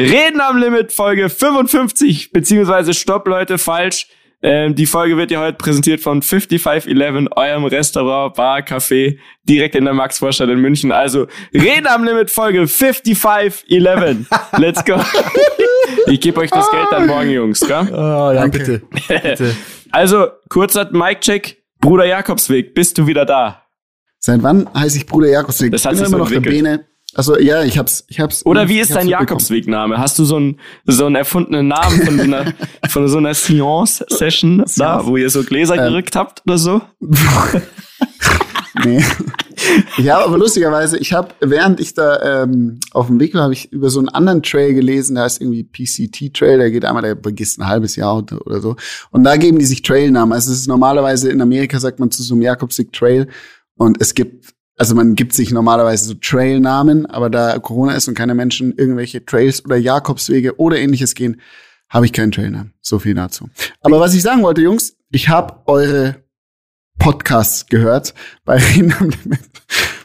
Reden am Limit Folge 55, beziehungsweise Stopp, Leute, falsch. Ähm, die Folge wird ja heute präsentiert von 5511, eurem Restaurant, Bar, Café, direkt in der Max-Vorstadt in München. Also Reden am Limit Folge 5511. Let's go. ich gebe euch das Geld dann morgen, Jungs, gell? Oh, ja, Danke. bitte. bitte. Also, kurzer Mic-Check. Bruder Jakobsweg, bist du wieder da? Seit wann heiße ich Bruder Jakobsweg? Das hat ich sich immer so noch der entwickelt. Bene. Also ja, ich hab's, ich hab's. Oder wie ist dein. Jakobswegname? Hast du so einen, so einen erfundenen Namen von so einer, von so einer Seance-Session da, wo ihr so Gläser Ähm. gerückt habt oder so? Nee. Ich habe aber lustigerweise, ich habe, während ich da ähm, auf dem Weg war, habe ich über so einen anderen Trail gelesen, der heißt irgendwie PCT Trail, der geht einmal, der vergisst ein halbes Jahr oder oder so. Und da geben die sich Trailnamen. Also es ist normalerweise in Amerika sagt man zu so einem Jakobsweg Trail und es gibt, also man gibt sich normalerweise so Trailnamen, aber da Corona ist und keine Menschen irgendwelche Trails oder Jakobswege oder ähnliches gehen, habe ich keinen Trailnamen. So viel dazu. Aber was ich sagen wollte, Jungs, ich habe eure Podcasts gehört bei Reden am Limit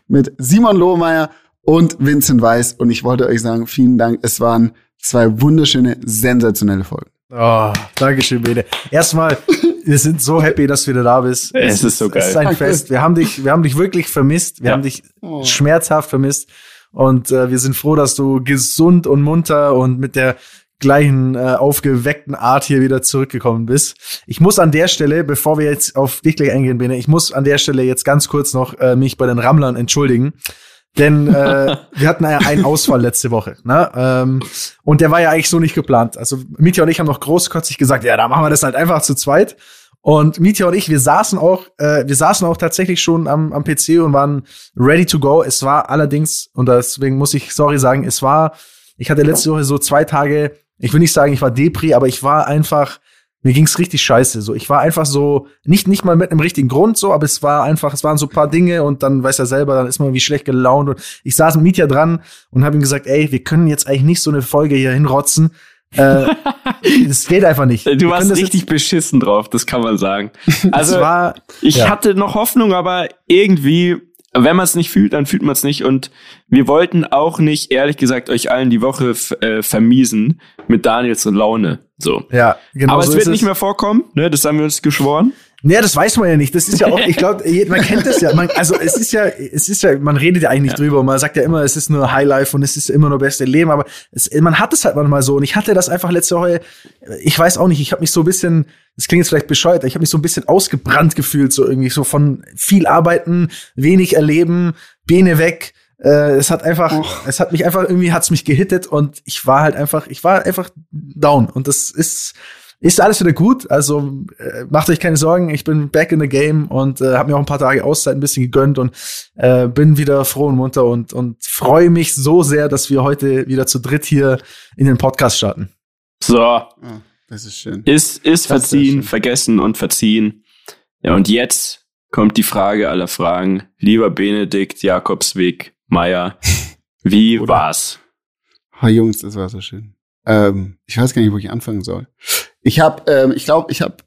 mit Simon Lohmeier und Vincent Weiß. Und ich wollte euch sagen, vielen Dank. Es waren zwei wunderschöne, sensationelle Folgen. Oh, Dankeschön, Bene. Erstmal, wir sind so happy, dass du wieder da bist. Es ist so geil. Es ist ein Danke. Fest. Wir haben dich, wir haben dich wirklich vermisst. Wir Ja. haben dich schmerzhaft vermisst. Und äh, wir sind froh, dass du gesund und munter und mit der gleichen äh, aufgeweckten Art hier wieder zurückgekommen bist. Ich muss an der Stelle, bevor wir jetzt auf dich gleich eingehen, Bene, ich muss an der Stelle jetzt ganz kurz noch äh, mich bei den Rammlern entschuldigen. Denn äh, wir hatten ja einen Ausfall letzte Woche. Ne? Ähm, und der war ja eigentlich so nicht geplant. Also Mietja und ich haben noch großkotzig gesagt, ja, da machen wir das halt einfach zu zweit. Und Mietja und ich, wir saßen auch, äh, wir saßen auch tatsächlich schon am, am PC und waren ready to go. Es war allerdings, und deswegen muss ich sorry sagen, es war, ich hatte letzte Woche so zwei Tage, ich will nicht sagen, ich war Depri, aber ich war einfach, mir ging's richtig scheiße. So, ich war einfach so, nicht, nicht mal mit einem richtigen Grund so, aber es war einfach, es waren so ein paar Dinge und dann weiß er selber, dann ist man irgendwie schlecht gelaunt. Und ich saß mit Mietja dran und habe ihm gesagt, ey, wir können jetzt eigentlich nicht so eine Folge hier hinrotzen. äh, das geht einfach nicht. Du warst richtig beschissen drauf, das kann man sagen. Also, war, ich ja. hatte noch Hoffnung, aber irgendwie, wenn man es nicht fühlt, dann fühlt man es nicht. Und wir wollten auch nicht, ehrlich gesagt, euch allen die Woche äh, vermiesen mit Daniels Laune. So. ja, genau aber so es wird nicht mehr vorkommen, ne? Das haben wir uns geschworen. Nee, das weiß man ja nicht. Das ist ja auch, ich glaube, man kennt das ja. Man, also es ist ja, es ist ja, man redet ja eigentlich nicht drüber man sagt ja immer, es ist nur Highlife und es ist immer nur beste Leben, aber es, man hat es halt manchmal so. Und ich hatte das einfach letzte Woche, ich weiß auch nicht, ich habe mich so ein bisschen, das klingt jetzt vielleicht bescheuert, ich habe mich so ein bisschen ausgebrannt gefühlt, so irgendwie so von viel arbeiten, wenig erleben, Bene weg. Äh, es hat einfach, es hat mich einfach irgendwie, hat's mich gehittet und ich war halt einfach, ich war einfach down. Und das ist, ist alles wieder gut. Also äh, macht euch keine Sorgen, ich bin back in the game und äh, habe mir auch ein paar Tage Auszeit ein bisschen gegönnt und äh, bin wieder froh und munter und, und freue mich so sehr, dass wir heute wieder zu dritt hier in den Podcast starten. So, Oh, das ist schön. ist, ist Das ist verziehen, schön. vergessen und verziehen. Ja, und jetzt kommt die Frage aller Fragen. Lieber Benedikt Jakobsweg Meier, wie Oder- war's? Oh, Jungs, das war so schön. Ähm, ich weiß gar nicht, wo ich anfangen soll. Ich habe, ähm, ich glaube, ich habe.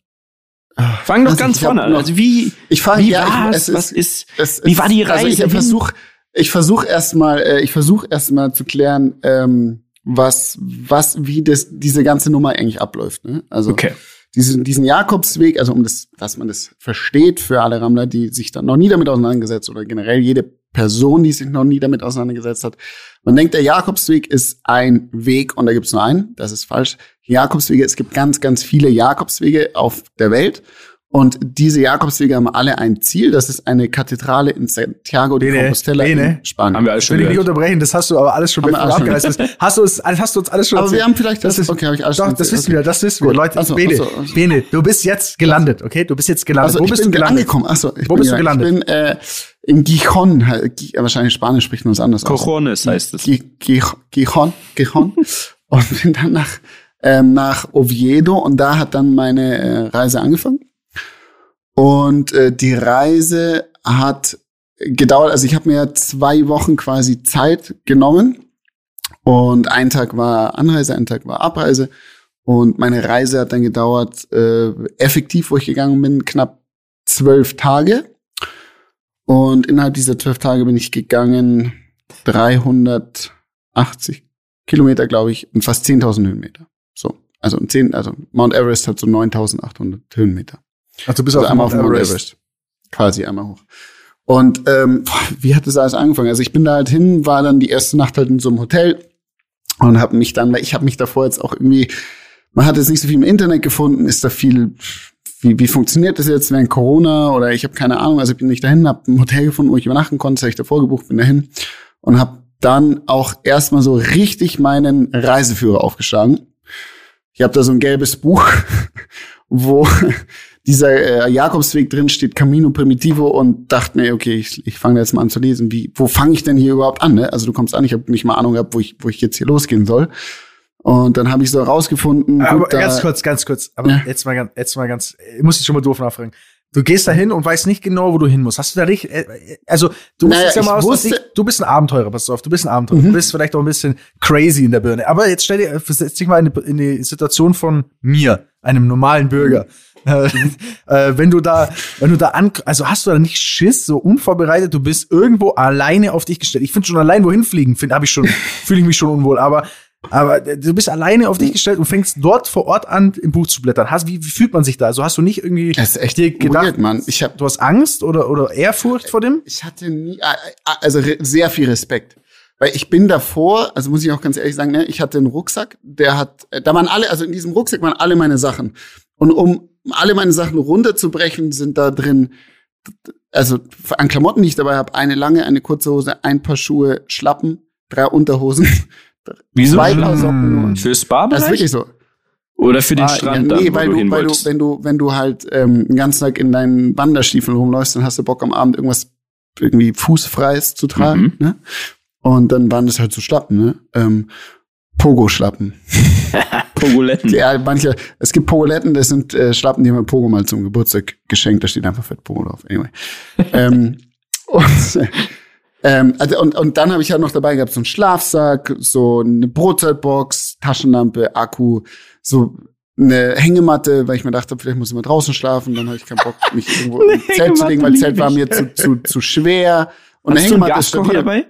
Fang doch Also, ganz ich vorne an. Also wie, Ich fange wie ja, ich, es Was ist, es, wie war die Also Reise ich hin? versuche, ich versuche erstmal, äh, ich versuche erstmal zu klären, ähm, was, was, wie das, diese ganze Nummer eigentlich abläuft. Ne? Also okay. diesen, diesen Jakobsweg, also um das, dass man das versteht für alle Rammler, die sich dann noch nie damit auseinandergesetzt oder generell jede Person, die sich noch nie damit auseinandergesetzt hat. Man denkt, der Jakobsweg ist ein Weg und da gibt es nur einen. Das ist falsch. Jakobswege, es gibt ganz, ganz viele Jakobswege auf der Welt. Und diese Jakobswege haben alle ein Ziel. Das ist eine Kathedrale in Santiago de Bene, Compostela Bene. in Spanien. Haben wir alles Ich schon will dich nicht unterbrechen, das hast du aber alles schon bist. Hast du, es, hast du uns alles schon Aber wir haben vielleicht das, Das ist- okay, habe ich alles Doch, schon das wissen wir, das wissen wir. Leute, Ach so, Bene, ach so, ach so. Bene, du bist jetzt gelandet, okay? Du bist jetzt gelandet. Also Wo ich bist bin du gelandet? angekommen. Achso, ich Wo bin bist du gelandet? Ich bin äh, in Gijon. Gi- Wahrscheinlich Spanisch spricht man es anders aus. Cojones heißt es. Gi- Gi- Gijon, Gijon. und bin dann nach, ähm, nach Oviedo und da hat dann meine äh, Reise angefangen. Und äh, die Reise hat gedauert, also ich habe mir zwei Wochen quasi Zeit genommen und ein Tag war Anreise, ein Tag war Abreise und meine Reise hat dann gedauert, äh, effektiv, wo ich gegangen bin, knapp zwölf Tage. Und innerhalb dieser zwölf Tage bin ich gegangen 380 Kilometer, glaube ich, und fast 10.000 Höhenmeter. So. Also, 10, also Mount Everest hat so 9.800 Höhenmeter. Also du bist Also auf einmal auf Mount Everest. Quasi einmal hoch. Und ähm, wie hat das alles angefangen? Also ich bin da halt hin, war dann die erste Nacht halt in so einem Hotel und habe mich dann, weil ich habe mich davor jetzt auch irgendwie, man hat jetzt nicht so viel im Internet gefunden, ist da viel, wie, wie funktioniert das jetzt während Corona oder ich habe keine Ahnung, also ich bin nicht dahin, habe ein Hotel gefunden, wo ich übernachten konnte, habe ich davor gebucht, bin dahin und habe dann auch erstmal so richtig meinen Reiseführer aufgeschlagen. Ich habe da so ein gelbes Buch, wo dieser äh, Jakobsweg drin steht, Camino Primitivo und dachte mir, okay, ich, ich fange jetzt mal an zu lesen. Wie, wo fange ich denn hier überhaupt an? Ne? Also du kommst an, ich habe nicht mal Ahnung gehabt, wo ich, wo ich jetzt hier losgehen soll. Und dann habe ich so rausgefunden. Aber gut, ganz kurz, ganz kurz. Aber Ja. jetzt mal ganz, jetzt mal ganz, ich muss dich schon mal doof nachfragen. Du gehst da hin und weißt nicht genau, wo du hin musst. Hast du da richtig, äh, also du musst Naja, ja mal ich aus, wusste- du bist ein Abenteurer, pass auf, du bist ein Abenteurer. Mhm. Du bist vielleicht auch ein bisschen crazy in der Birne. Aber jetzt stell dir, versetz dich mal in die, in die Situation von mir, einem normalen Bürger. Äh, äh, wenn du da, wenn du da an, also hast du da nicht Schiss, so unvorbereitet, du bist irgendwo alleine auf dich gestellt. Ich finde schon allein wohin fliegen, finde habe ich schon, fühle ich mich schon unwohl. Aber aber du bist alleine auf dich gestellt und fängst dort vor Ort an, im Buch zu blättern. Hast, wie, wie fühlt man sich da? Also hast du nicht irgendwie Das ist echt dir gedacht, weird, Mann. Ich habe du hast Angst oder, oder Ehrfurcht vor dem? ich hatte nie, äh, äh, also sehr viel Respekt. Weil ich bin davor, also muss ich auch ganz ehrlich sagen, ne, ich hatte einen Rucksack, der hat, äh, da waren alle, also in diesem Rucksack waren alle meine Sachen. Und um alle meine Sachen runterzubrechen, sind da drin, also an Klamotten, die ich dabei habe, eine lange, eine kurze Hose, ein paar Schuhe, Schlappen, drei Unterhosen, Wieso? zwei Paar Socken nur. Für Das ist wirklich so. Oder für den Ah, Strand ja, dann, nee, wo weil du du, hin weil du, wenn du, wenn du halt ähm, den ganzen Tag in deinen Wanderstiefeln rumläufst, dann hast du Bock am Abend irgendwas irgendwie Fußfreies zu tragen, Mhm. ne? Und dann waren das halt so Schlappen, ne? Ähm, Pogo-Schlappen. Pogoletten. Ja, manche, es gibt Pogoletten, das sind äh, Schlappen, die haben mir Pogo mal zum Geburtstag geschenkt, da steht einfach fett Pogo drauf. Anyway. ähm, und, äh, ähm, also, und, und dann habe ich halt noch dabei gehabt, so einen Schlafsack, so eine Brotzeitbox, Taschenlampe, Akku, so eine Hängematte, weil ich mir dachte, vielleicht muss ich mal draußen schlafen, dann habe ich keinen Bock, mich irgendwo Eine im Zelt zu legen, weil Hängematte Zelt war mir zu, zu, zu schwer. Und eine Hast du einen Hängematte ist stabil. dabei?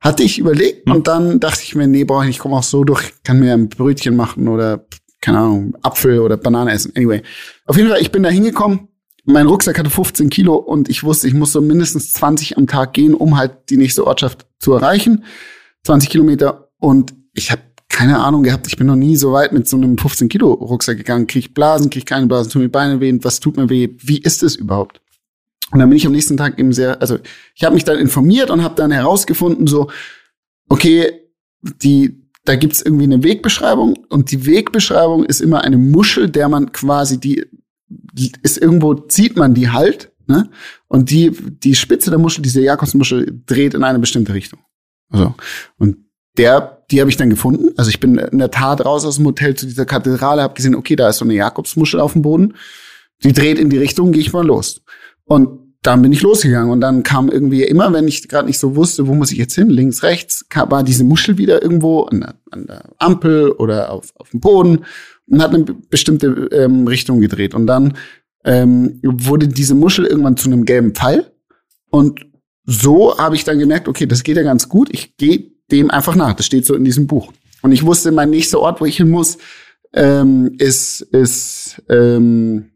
Hatte ich überlegt Hm. und dann dachte ich mir, nee, brauche ich nicht, ich komme auch so durch, kann mir ein Brötchen machen oder, keine Ahnung, Apfel oder Banane essen. Anyway. Auf jeden Fall, ich bin da hingekommen. Mein Rucksack hatte 15 Kilo und ich wusste, ich muss so mindestens 20 am Tag gehen, um halt die nächste Ortschaft zu erreichen. 20 Kilometer und ich habe keine Ahnung gehabt, ich bin noch nie so weit mit so einem 15 Kilo Rucksack gegangen. Krieg ich Blasen, krieg ich keine Blasen, tun mir Beine weh, was tut mir weh, wie ist es überhaupt? Und dann bin ich am nächsten Tag eben sehr, also ich habe mich dann informiert und habe dann herausgefunden, so, okay, die, da gibt's irgendwie eine Wegbeschreibung und die Wegbeschreibung ist immer eine Muschel, der man quasi die ist irgendwo, zieht man die halt, ne? Und die, die Spitze der Muschel, diese Jakobsmuschel, dreht in eine bestimmte Richtung. Also, und der, die habe ich dann gefunden. Also ich bin in der Tat raus aus dem Hotel zu dieser Kathedrale, habe gesehen, okay, da ist so eine Jakobsmuschel auf dem Boden. Die dreht in die Richtung, gehe ich mal los. Und dann bin ich losgegangen und dann kam irgendwie immer, wenn ich gerade nicht so wusste, wo muss ich jetzt hin, links, rechts, kam, war diese Muschel wieder irgendwo an der, an der Ampel oder auf, auf dem Boden und hat eine be- bestimmte ähm, Richtung gedreht. Und dann ähm, wurde diese Muschel irgendwann zu einem gelben Pfeil. Und so habe ich dann gemerkt, okay, das geht ja ganz gut. Ich gehe dem einfach nach. Das steht so in diesem Buch. Und ich wusste, mein nächster Ort, wo ich hin muss, ähm, ist, ist ähm,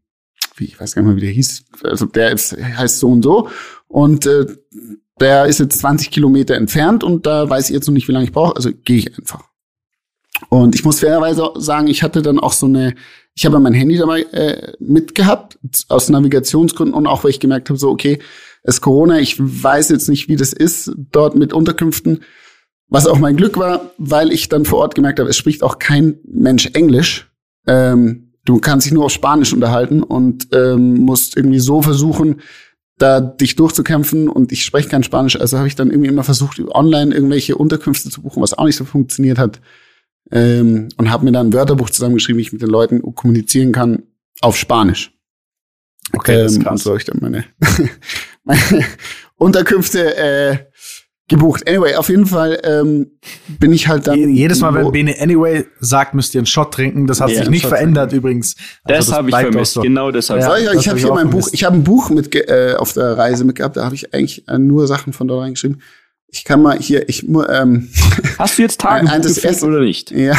wie, ich weiß gar nicht mehr, wie der hieß. Also der ist, heißt so und so. Und äh, der ist jetzt 20 Kilometer entfernt und da weiß ich jetzt noch nicht, wie lange ich brauche. Also gehe ich einfach. Und ich muss fairerweise sagen, ich hatte dann auch so eine, ich habe mein Handy dabei äh, mitgehabt, aus Navigationsgründen und auch weil ich gemerkt habe, so, okay, es ist Corona, ich weiß jetzt nicht, wie das ist dort mit Unterkünften. Was auch mein Glück war, weil ich dann vor Ort gemerkt habe, es spricht auch kein Mensch Englisch. Ähm, du kannst dich nur auf Spanisch unterhalten und ähm, musst irgendwie so versuchen, da dich durchzukämpfen und ich spreche kein Spanisch, also habe ich dann irgendwie immer versucht, online irgendwelche Unterkünfte zu buchen, was auch nicht so funktioniert hat. Ähm, und habe mir dann ein Wörterbuch zusammengeschrieben, wie ich mit den Leuten kommunizieren kann auf Spanisch. Okay, das ist Ähm, krass. Und so habe ich dann meine, meine Unterkünfte äh, gebucht. Anyway, auf jeden Fall ähm, bin ich halt dann. Je- Jedes Mal, wenn Bene Anyway sagt, müsst ihr einen Shot trinken. Das hat Ja, sich nicht Shot verändert übrigens. Also Das habe ich vermisst. so. Genau das habe Ja. Ich. ich, das ich hab habe ich hier auch mein Buch, vermisst. ich habe ein Buch mit äh, auf der Reise mitgehabt, da habe ich eigentlich äh, nur Sachen von dort reingeschrieben. Ich kann mal hier, ich ähm, Hast du jetzt Tage Ein- geführt erste- oder nicht? ja,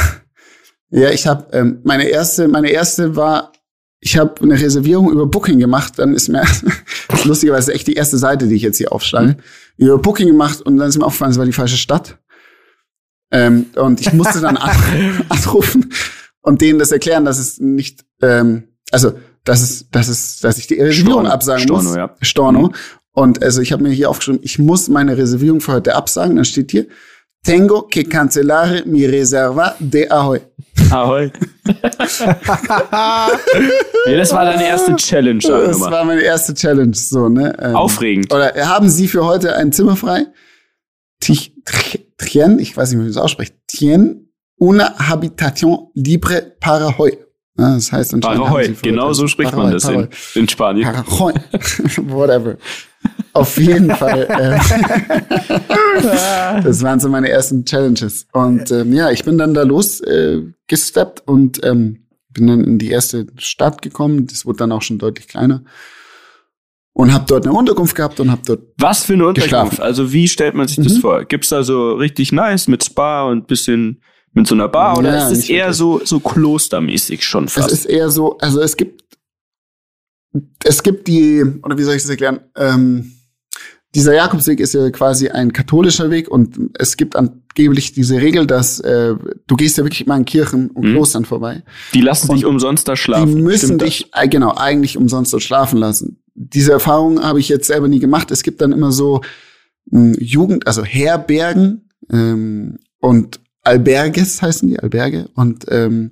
ja, ich habe ähm, meine erste, meine erste war, ich habe eine Reservierung über Booking gemacht. Dann ist mir lustigerweise echt die erste Seite, die ich jetzt hier aufschlage, über Booking gemacht und dann ist mir aufgefallen, es war die falsche Stadt. Ähm, und ich musste dann an, anrufen und denen das erklären, dass es nicht, ähm, also dass es, dass es, dass ich die Reservierung Storno. absagen Storno, muss. ja. Storno. Und also ich habe mir hier aufgeschrieben, ich muss meine Reservierung für heute absagen. Dann steht hier, tengo que cancelare mi reserva de ahoy. Ahoi. ja, das war deine erste Challenge. sag Das mal. war meine erste Challenge, so, ne? Ähm, Aufregend. Oder haben Sie für heute ein Zimmer frei? Tien, ich weiß nicht, wie man das ausspricht. Tien una habitation libre para hoy. Ja, das heißt Parahoy, genau so spricht Parahoy, man das in, in Spanien. Parahoy. Whatever. Auf jeden Fall. Ähm, das waren so meine ersten Challenges. Und ähm, ja, ich bin dann da los äh, gesteppt und ähm, bin dann in die erste Stadt gekommen. Das wurde dann auch schon deutlich kleiner. Und habe dort eine Unterkunft gehabt und habe dort Was für eine Unterkunft? Geschlafen. Also wie stellt man sich das Mhm. vor? Gibt's da so richtig nice mit Spa und bisschen mit so einer Bar oder Ja, ist es eher wirklich. so so klostermäßig schon Es fast? ist eher so, also es gibt, es gibt die, oder wie soll ich das erklären? Ähm, dieser Jakobsweg ist ja quasi ein katholischer Weg und es gibt angeblich diese Regel, dass äh, du gehst ja wirklich immer an Kirchen und Mhm. Klostern vorbei. die lassen dich und umsonst da schlafen. Die müssen Stimmt dich, äh, genau, eigentlich umsonst dort schlafen lassen. Diese Erfahrung habe ich jetzt selber nie gemacht. Es gibt dann immer so mh, Jugend, also Herbergen ähm, und Alberges heißen die, Alberge. Und ähm,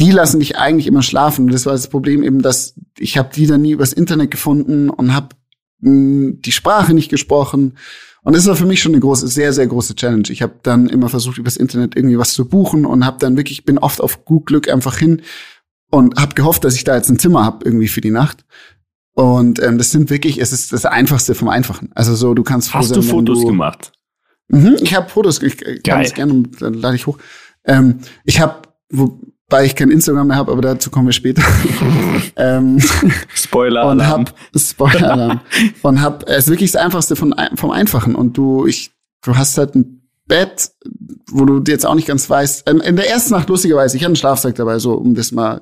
die lassen dich eigentlich immer schlafen. Das war das Problem eben, dass ich habe die dann nie übers Internet gefunden und habe die Sprache nicht gesprochen. Und das war für mich schon eine große, sehr, sehr große Challenge. Ich habe dann immer versucht, übers Internet irgendwie was zu buchen und habe dann wirklich, bin oft auf gut Glück einfach hin und habe gehofft, dass ich da jetzt ein Zimmer habe irgendwie für die Nacht. Und ähm, das sind wirklich, es ist das Einfachste vom Einfachen. Also so, du kannst froh Hast sein, du Fotos du, gemacht? Mhm, ich habe Fotos, ich äh, kann Geil. es gerne, dann lade ich hoch. Ähm, ich habe, wobei ich kein Instagram mehr habe, aber dazu kommen wir später. ähm, Spoiler. und Alarm. hab Spoiler und hab es ist wirklich das einfachste von vom einfachen und du ich du hast halt ein Bett, wo du jetzt auch nicht ganz weißt. Ähm, in der ersten Nacht lustigerweise, ich hatte einen Schlafsack dabei, so um das mal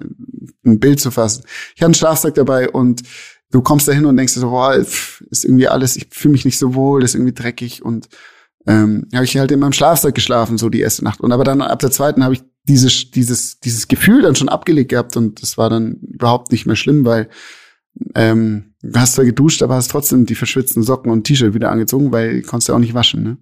ein Bild zu fassen. Ich hatte einen Schlafsack dabei und du kommst da hin und denkst dir so, boah, ist irgendwie alles, ich fühle mich nicht so wohl, das ist irgendwie dreckig und ähm, habe ich halt in meinem Schlafsack geschlafen, so die erste Nacht. Und aber dann ab der zweiten habe ich dieses, dieses, dieses Gefühl dann schon abgelegt gehabt und das war dann überhaupt nicht mehr schlimm, weil ähm, du hast zwar geduscht, aber hast trotzdem die verschwitzten Socken und T-Shirt wieder angezogen, weil die konntest du auch nicht waschen. Ne?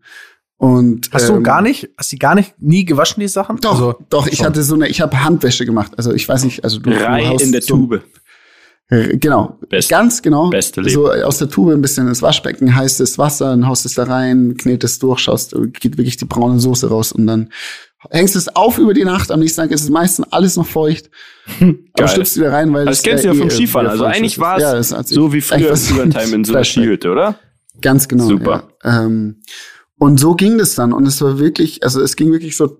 Und Hast du ähm, gar nicht, hast du gar nicht nie gewaschen, die Sachen? Doch, Also, doch. Ich schon. hatte so eine, ich habe Handwäsche gemacht. Also ich weiß nicht, also du, du Rei haust in der so, Tube. Äh, Genau, Best- ganz genau. beste Leben. So aus der Tube ein bisschen ins Waschbecken, heißes Wasser, dann haust es da rein, knetest durch, schaust, geht wirklich die braune Soße raus und dann hängst es auf über die Nacht. Am nächsten Tag ist es meistens alles noch feucht. Aber Geil. schlüpfst wieder rein, weil Das kennst du ja vom Skifahren. Also eigentlich war es ja, so wie früher Silvertime in so einer. Skihütte, oder? Ganz genau. Super. Ja. Ähm, und so ging das dann. Und es war wirklich, also es ging wirklich so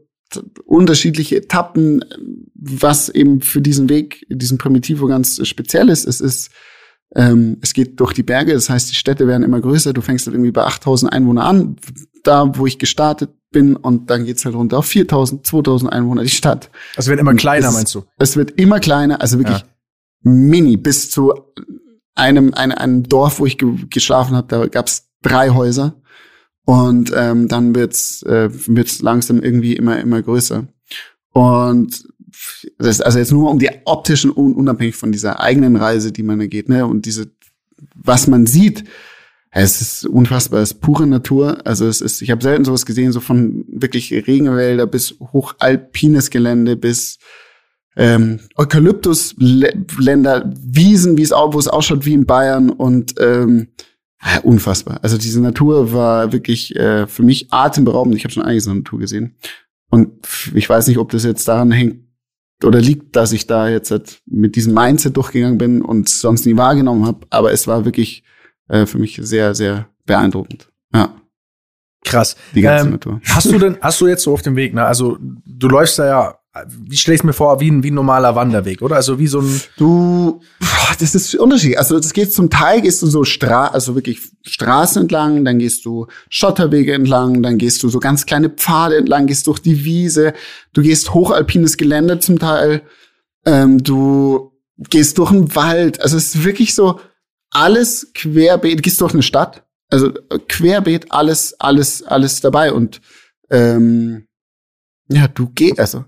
unterschiedliche Etappen, was eben für diesen Weg, diesen Primitivo ganz speziell ist. Es ist, ähm, es geht durch die Berge, das heißt, die Städte werden immer größer. Du fängst halt irgendwie bei 8000 Einwohner an, da wo ich gestartet bin, und dann geht's halt runter auf 4000, 2000 Einwohner, die Stadt. Also werden immer kleiner, Es- meinst du? Es wird immer kleiner, also wirklich Ja. mini, bis zu einem, einem, einem Dorf, wo ich ge geschlafen habe, da gab's drei Häuser. Und ähm, dann wird's äh, wird's langsam irgendwie immer, immer größer. Und das ist also jetzt nur um die optischen, un unabhängig von dieser eigenen Reise, die man da geht, ne? Und diese, was man sieht, es ist unfassbar, es ist pure Natur. Also es ist, ich habe selten sowas gesehen, so von wirklich Regenwälder bis hochalpines Gelände bis ähm, Eukalyptusländer, Wiesen, wie es wo es ausschaut wie in Bayern und ähm, ja, unfassbar. Also diese Natur war wirklich äh, für mich atemberaubend. Ich habe schon einiges in der Natur gesehen und ich weiß nicht, ob das jetzt daran hängt oder liegt, dass ich da jetzt halt mit diesem Mindset durchgegangen bin und sonst nie wahrgenommen habe. Aber es war wirklich äh, für mich sehr, sehr beeindruckend. Ja, Krass. die ganze Ähm, Natur. Hast du denn, hast du jetzt so auf dem Weg, ne? Also du läufst da ja wie stelle ich mir vor, wie ein, wie ein normaler Wanderweg, oder? Also wie so ein. Du, das ist unterschiedlich. Also das geht zum Teil, gehst du so Stra also wirklich Straßen entlang, dann gehst du Schotterwege entlang, dann gehst du so ganz kleine Pfade entlang, gehst durch die Wiese, du gehst hochalpines Gelände zum Teil, ähm, du gehst durch einen Wald. Also es ist wirklich so alles querbeet, gehst durch eine Stadt, also querbeet alles, alles, alles dabei und ähm, ja, du gehst, also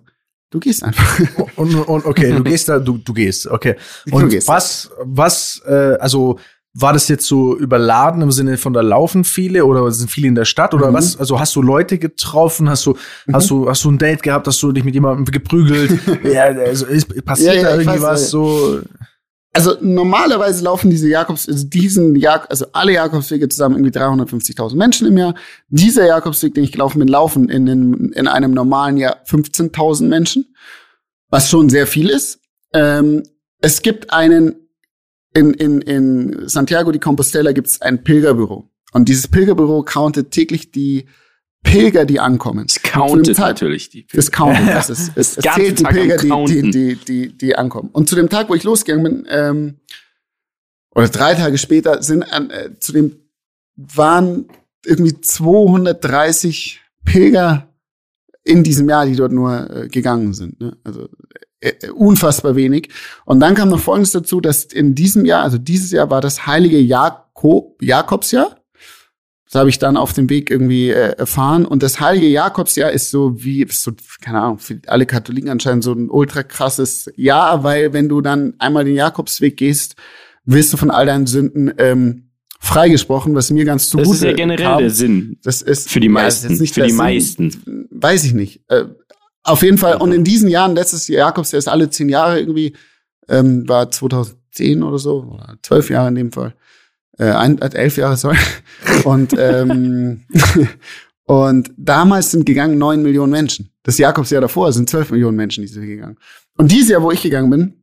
du gehst einfach. Und, und okay, du gehst da, du, du gehst, okay. Und gehst. was, was, äh, also war das jetzt so überladen im Sinne von da laufen viele oder sind viele in der Stadt oder Mhm. was? Also hast du Leute getroffen? Hast du, hast du, hast du ein Date gehabt? Hast du dich mit jemandem geprügelt? ja, also ist, passiert Ja, ja, da irgendwie weiß, was so? Also normalerweise laufen diese Jakobs, also diesen Jak also alle Jakobswege zusammen irgendwie 350.000 Menschen im Jahr. Dieser Jakobsweg, den ich gelaufen bin, laufen in, in, in einem normalen Jahr 15.000 Menschen, was schon sehr viel ist. Ähm, es gibt einen in, in, in Santiago de Compostela gibt es ein Pilgerbüro und dieses Pilgerbüro countet täglich die Pilger, die ankommen. Es countet Zeit- natürlich die. Das countet. Das ist, es, es zählt die Tag Pilger, die, die, die, die, die ankommen. Und zu dem Tag, wo ich losgegangen bin, ähm, oder drei Tage später, sind an, äh, zu dem waren irgendwie 230 Pilger in diesem Jahr, die dort nur äh, gegangen sind. Ne? Also äh, äh, unfassbar wenig. Und dann kam noch Folgendes dazu, dass in diesem Jahr, also dieses Jahr war das heilige Jakob, Jakobsjahr. Das habe ich dann auf dem Weg irgendwie äh, erfahren. Und das heilige Jakobsjahr ist so wie, ist so, keine Ahnung, für alle Katholiken anscheinend so ein ultra krasses Jahr, weil wenn du dann einmal den Jakobsweg gehst, wirst du von all deinen Sünden ähm, freigesprochen, was mir ganz zugute Das ist ja generell kam. der Sinn. Das ist Für die ja, das ist meisten. jetzt Für die Sinn. meisten. Weiß ich nicht. Äh, auf jeden Fall. Und in diesen Jahren, letztes Jahr, Jakobs, der ist alle zehn Jahre irgendwie, ähm, war 2010 oder so, oder zwölf Jahre in dem Fall. Äh, ein, äh, elf Jahre, sorry. Und, ähm, und damals sind gegangen neun Millionen Menschen. Das Jakobsjahr davor sind zwölf Millionen Menschen, die sind gegangen. Und dieses Jahr, wo ich gegangen bin,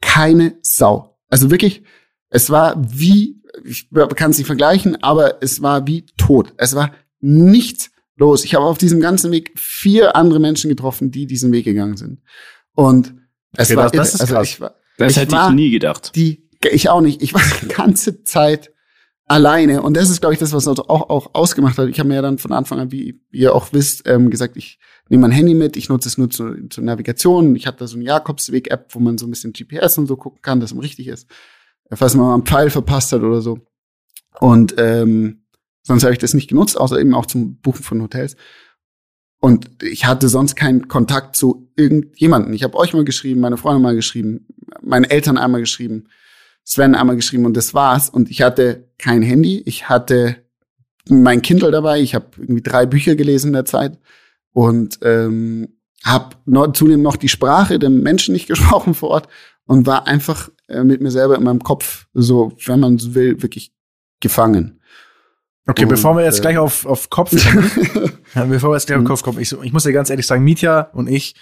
keine Sau. Also wirklich, es war wie, ich kann es nicht vergleichen, aber es war wie tot. Es war nichts los. Ich habe auf diesem ganzen Weg vier andere Menschen getroffen, die diesen Weg gegangen sind. Und es Okay, war, das- das ist also krass. ich war, Das ich hätte war ich nie gedacht. die, ich auch nicht. Ich war die ganze Zeit alleine. Und das ist, glaube ich, das, was uns auch, auch ausgemacht hat. Ich habe mir ja dann von Anfang an, wie ihr auch wisst, ähm, gesagt, ich nehme mein Handy mit, ich nutze es nur zur, zur Navigation. Ich habe da so eine Jakobsweg-App, wo man so ein bisschen GPS und so gucken kann, dass man richtig ist. Falls man mal einen Pfeil verpasst hat oder so. Und ähm, sonst habe ich das nicht genutzt, außer eben auch zum Buchen von Hotels. Und ich hatte sonst keinen Kontakt zu irgendjemanden. Ich habe euch mal geschrieben, meine Freunde mal geschrieben, meine Eltern einmal geschrieben, Sven einmal geschrieben und das war's. Und ich hatte kein Handy, ich hatte mein Kindle dabei, ich habe irgendwie drei Bücher gelesen in der Zeit und ähm, habe zudem noch die Sprache der Menschen nicht gesprochen vor Ort und war einfach äh, mit mir selber in meinem Kopf so, wenn man so will, wirklich gefangen. Okay, Und, bevor wir jetzt äh, gleich auf, auf Kopf kommen, bevor wir jetzt gleich auf Kopf kommen, ich, ich muss dir ganz ehrlich sagen, Mietja und ich,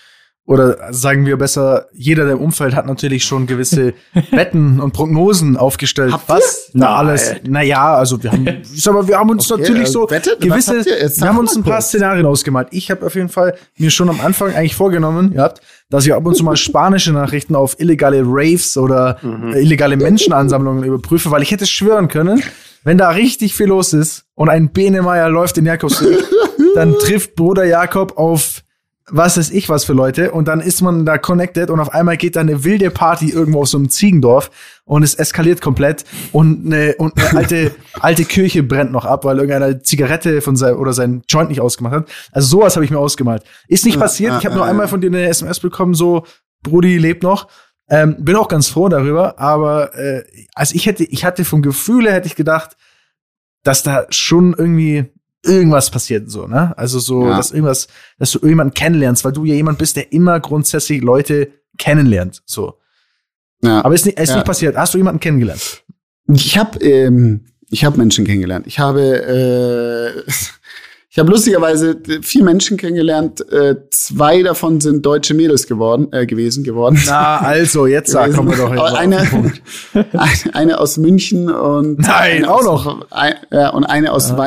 oder sagen wir besser, jeder der im Umfeld hat natürlich schon gewisse Wetten und Prognosen aufgestellt. Habt ihr? was da Nein. alles, naja, also wir haben, ich sag mal, wir haben uns Okay, natürlich äh, so Wette? Was gewisse, habt ihr? Wir haben uns ein paar kurz. Szenarien ausgemalt. Ich habe auf jeden Fall mir schon am Anfang eigentlich vorgenommen gehabt, dass ich ab und zu mal spanische Nachrichten auf illegale Raves oder Mhm. äh, illegale Menschenansammlungen überprüfe, weil ich hätte schwören können, wenn da richtig viel los ist und ein Benemeyer läuft den Jakobsweg, dann trifft Bruder Jakob auf was weiß ich was für Leute und dann ist man da connected und auf einmal geht da eine wilde Party irgendwo aus so einem Ziegendorf und es eskaliert komplett und eine, und eine alte, alte Kirche brennt noch ab, weil irgendeiner Zigarette von sein, oder sein Joint nicht ausgemacht hat. Also sowas habe ich mir ausgemalt. Ist nicht passiert. Ich habe nur einmal von dir eine SMS bekommen, so Brudi lebt noch. Ähm, bin auch ganz froh darüber, aber äh, also ich hätte, ich hatte vom Gefühl her hätte ich gedacht, dass da schon irgendwie irgendwas passiert so, ne? Also so, Ja. dass irgendwas, dass du irgendjemanden kennenlernst, weil du ja jemand bist, der immer grundsätzlich Leute kennenlernt, so. Ja. Aber ist nicht, ist Ja. nicht passiert. Hast du jemanden kennengelernt? Ich habe ähm, ich habe Menschen kennengelernt. Ich habe äh, ich habe lustigerweise vier Menschen kennengelernt. Äh, zwei davon sind deutsche Mädels geworden äh, gewesen geworden. Na, also, jetzt sag, kommen wir doch jetzt eine, eine, eine aus München und Nein, eine auch aus, noch. Ein, ja, und eine aus Ah, okay.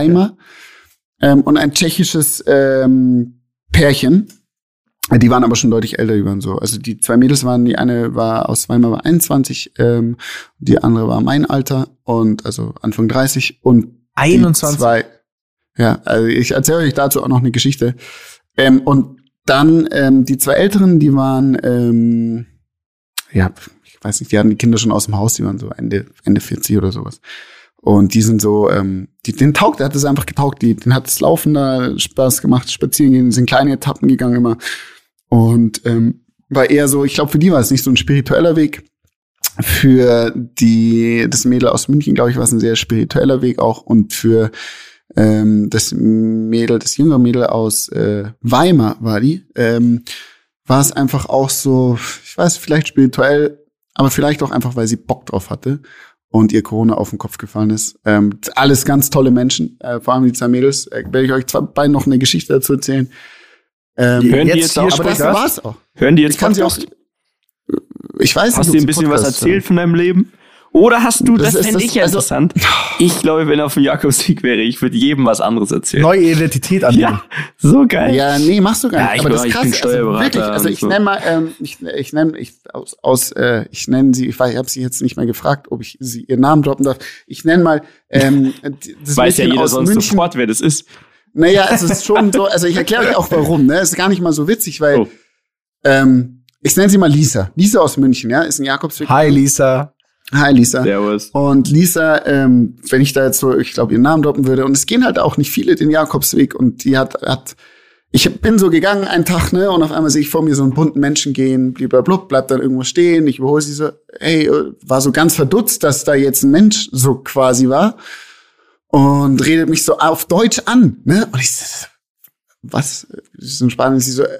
Ähm, und ein tschechisches ähm, Pärchen. Die waren aber schon deutlich älter, die waren so. Also die zwei Mädels waren, die eine war aus Weimar war 21, ähm, die andere war mein Alter und also Anfang 30 und 21. Die zwei, ja, also ich erzähle euch dazu auch noch eine Geschichte. Ähm, und dann ähm, die zwei Älteren, die waren, ähm, ja, ich weiß nicht, die hatten die Kinder schon aus dem Haus, die waren so Ende, Ende 40 oder sowas. Und die sind so, ähm, die, den taugt, der hat es einfach getaugt, die, den hat das Laufen da Spaß gemacht, spazieren gehen, sind kleine Etappen gegangen immer. Und ähm, war eher so, ich glaube, für die war es nicht so ein spiritueller Weg. Für die, das Mädel aus München, glaube ich, war es ein sehr spiritueller Weg auch. Und für ähm, das Mädel, das jüngere Mädel aus äh, Weimar war die, ähm, war es einfach auch so, ich weiß, vielleicht spirituell, aber vielleicht auch einfach, weil sie Bock drauf hatte und ihr Corona auf den Kopf gefallen ist. Ähm, alles ganz tolle Menschen, äh, vor allem die zwei Mädels. Äh, werde ich euch zwei beiden noch eine Geschichte dazu erzählen. Ähm, Hören die jetzt, jetzt auch, aber das war's auch. Hören die jetzt ich kann sie auch, ich weiß Hast nicht, du ein bisschen was erzählt von deinem Leben? Oder hast du, das, das fände ich ja also, interessant. Ich glaube, wenn er auf dem Jakobsweg wäre, ich würde jedem was anderes erzählen. Neue Identität annehmen. Ja, so geil. Ja, nee, machst du gar nicht. Ja, ich, aber bin, das ist ich krass. bin Steuerberater. Also, wirklich, also ich so. nenne mal, ähm, ich, ich nenne, ich aus, aus äh, ich nenne sie, ich weiß, ich habe sie jetzt nicht mehr gefragt, ob ich sie ihren Namen droppen darf. Ich nenne mal, ähm, das Weiß ja Mädchen jeder aus sonst München. sofort, wer das ist. Naja, es ist schon so, also ich erkläre euch auch warum, ne? Es ist gar nicht mal so witzig, weil, Oh. ähm, ich nenne sie mal Lisa. Lisa aus München, ja, ist ein Jakobsweg. Hi, Lisa. Hi, Lisa. Servus. Und Lisa, ähm, wenn ich da jetzt so, ich glaube, ihren Namen droppen würde, und es gehen halt auch nicht viele den Jakobsweg und die hat, hat, ich bin so gegangen einen Tag, ne, und auf einmal sehe ich vor mir so einen bunten Menschen gehen, blablabla, bleibt dann irgendwo stehen, ich überhole sie so, hey, äh, war so ganz verdutzt, dass da jetzt ein Mensch so quasi war und redet mich so auf Deutsch an, ne, und ich so, was, so ein Spanisch, sie so, äh,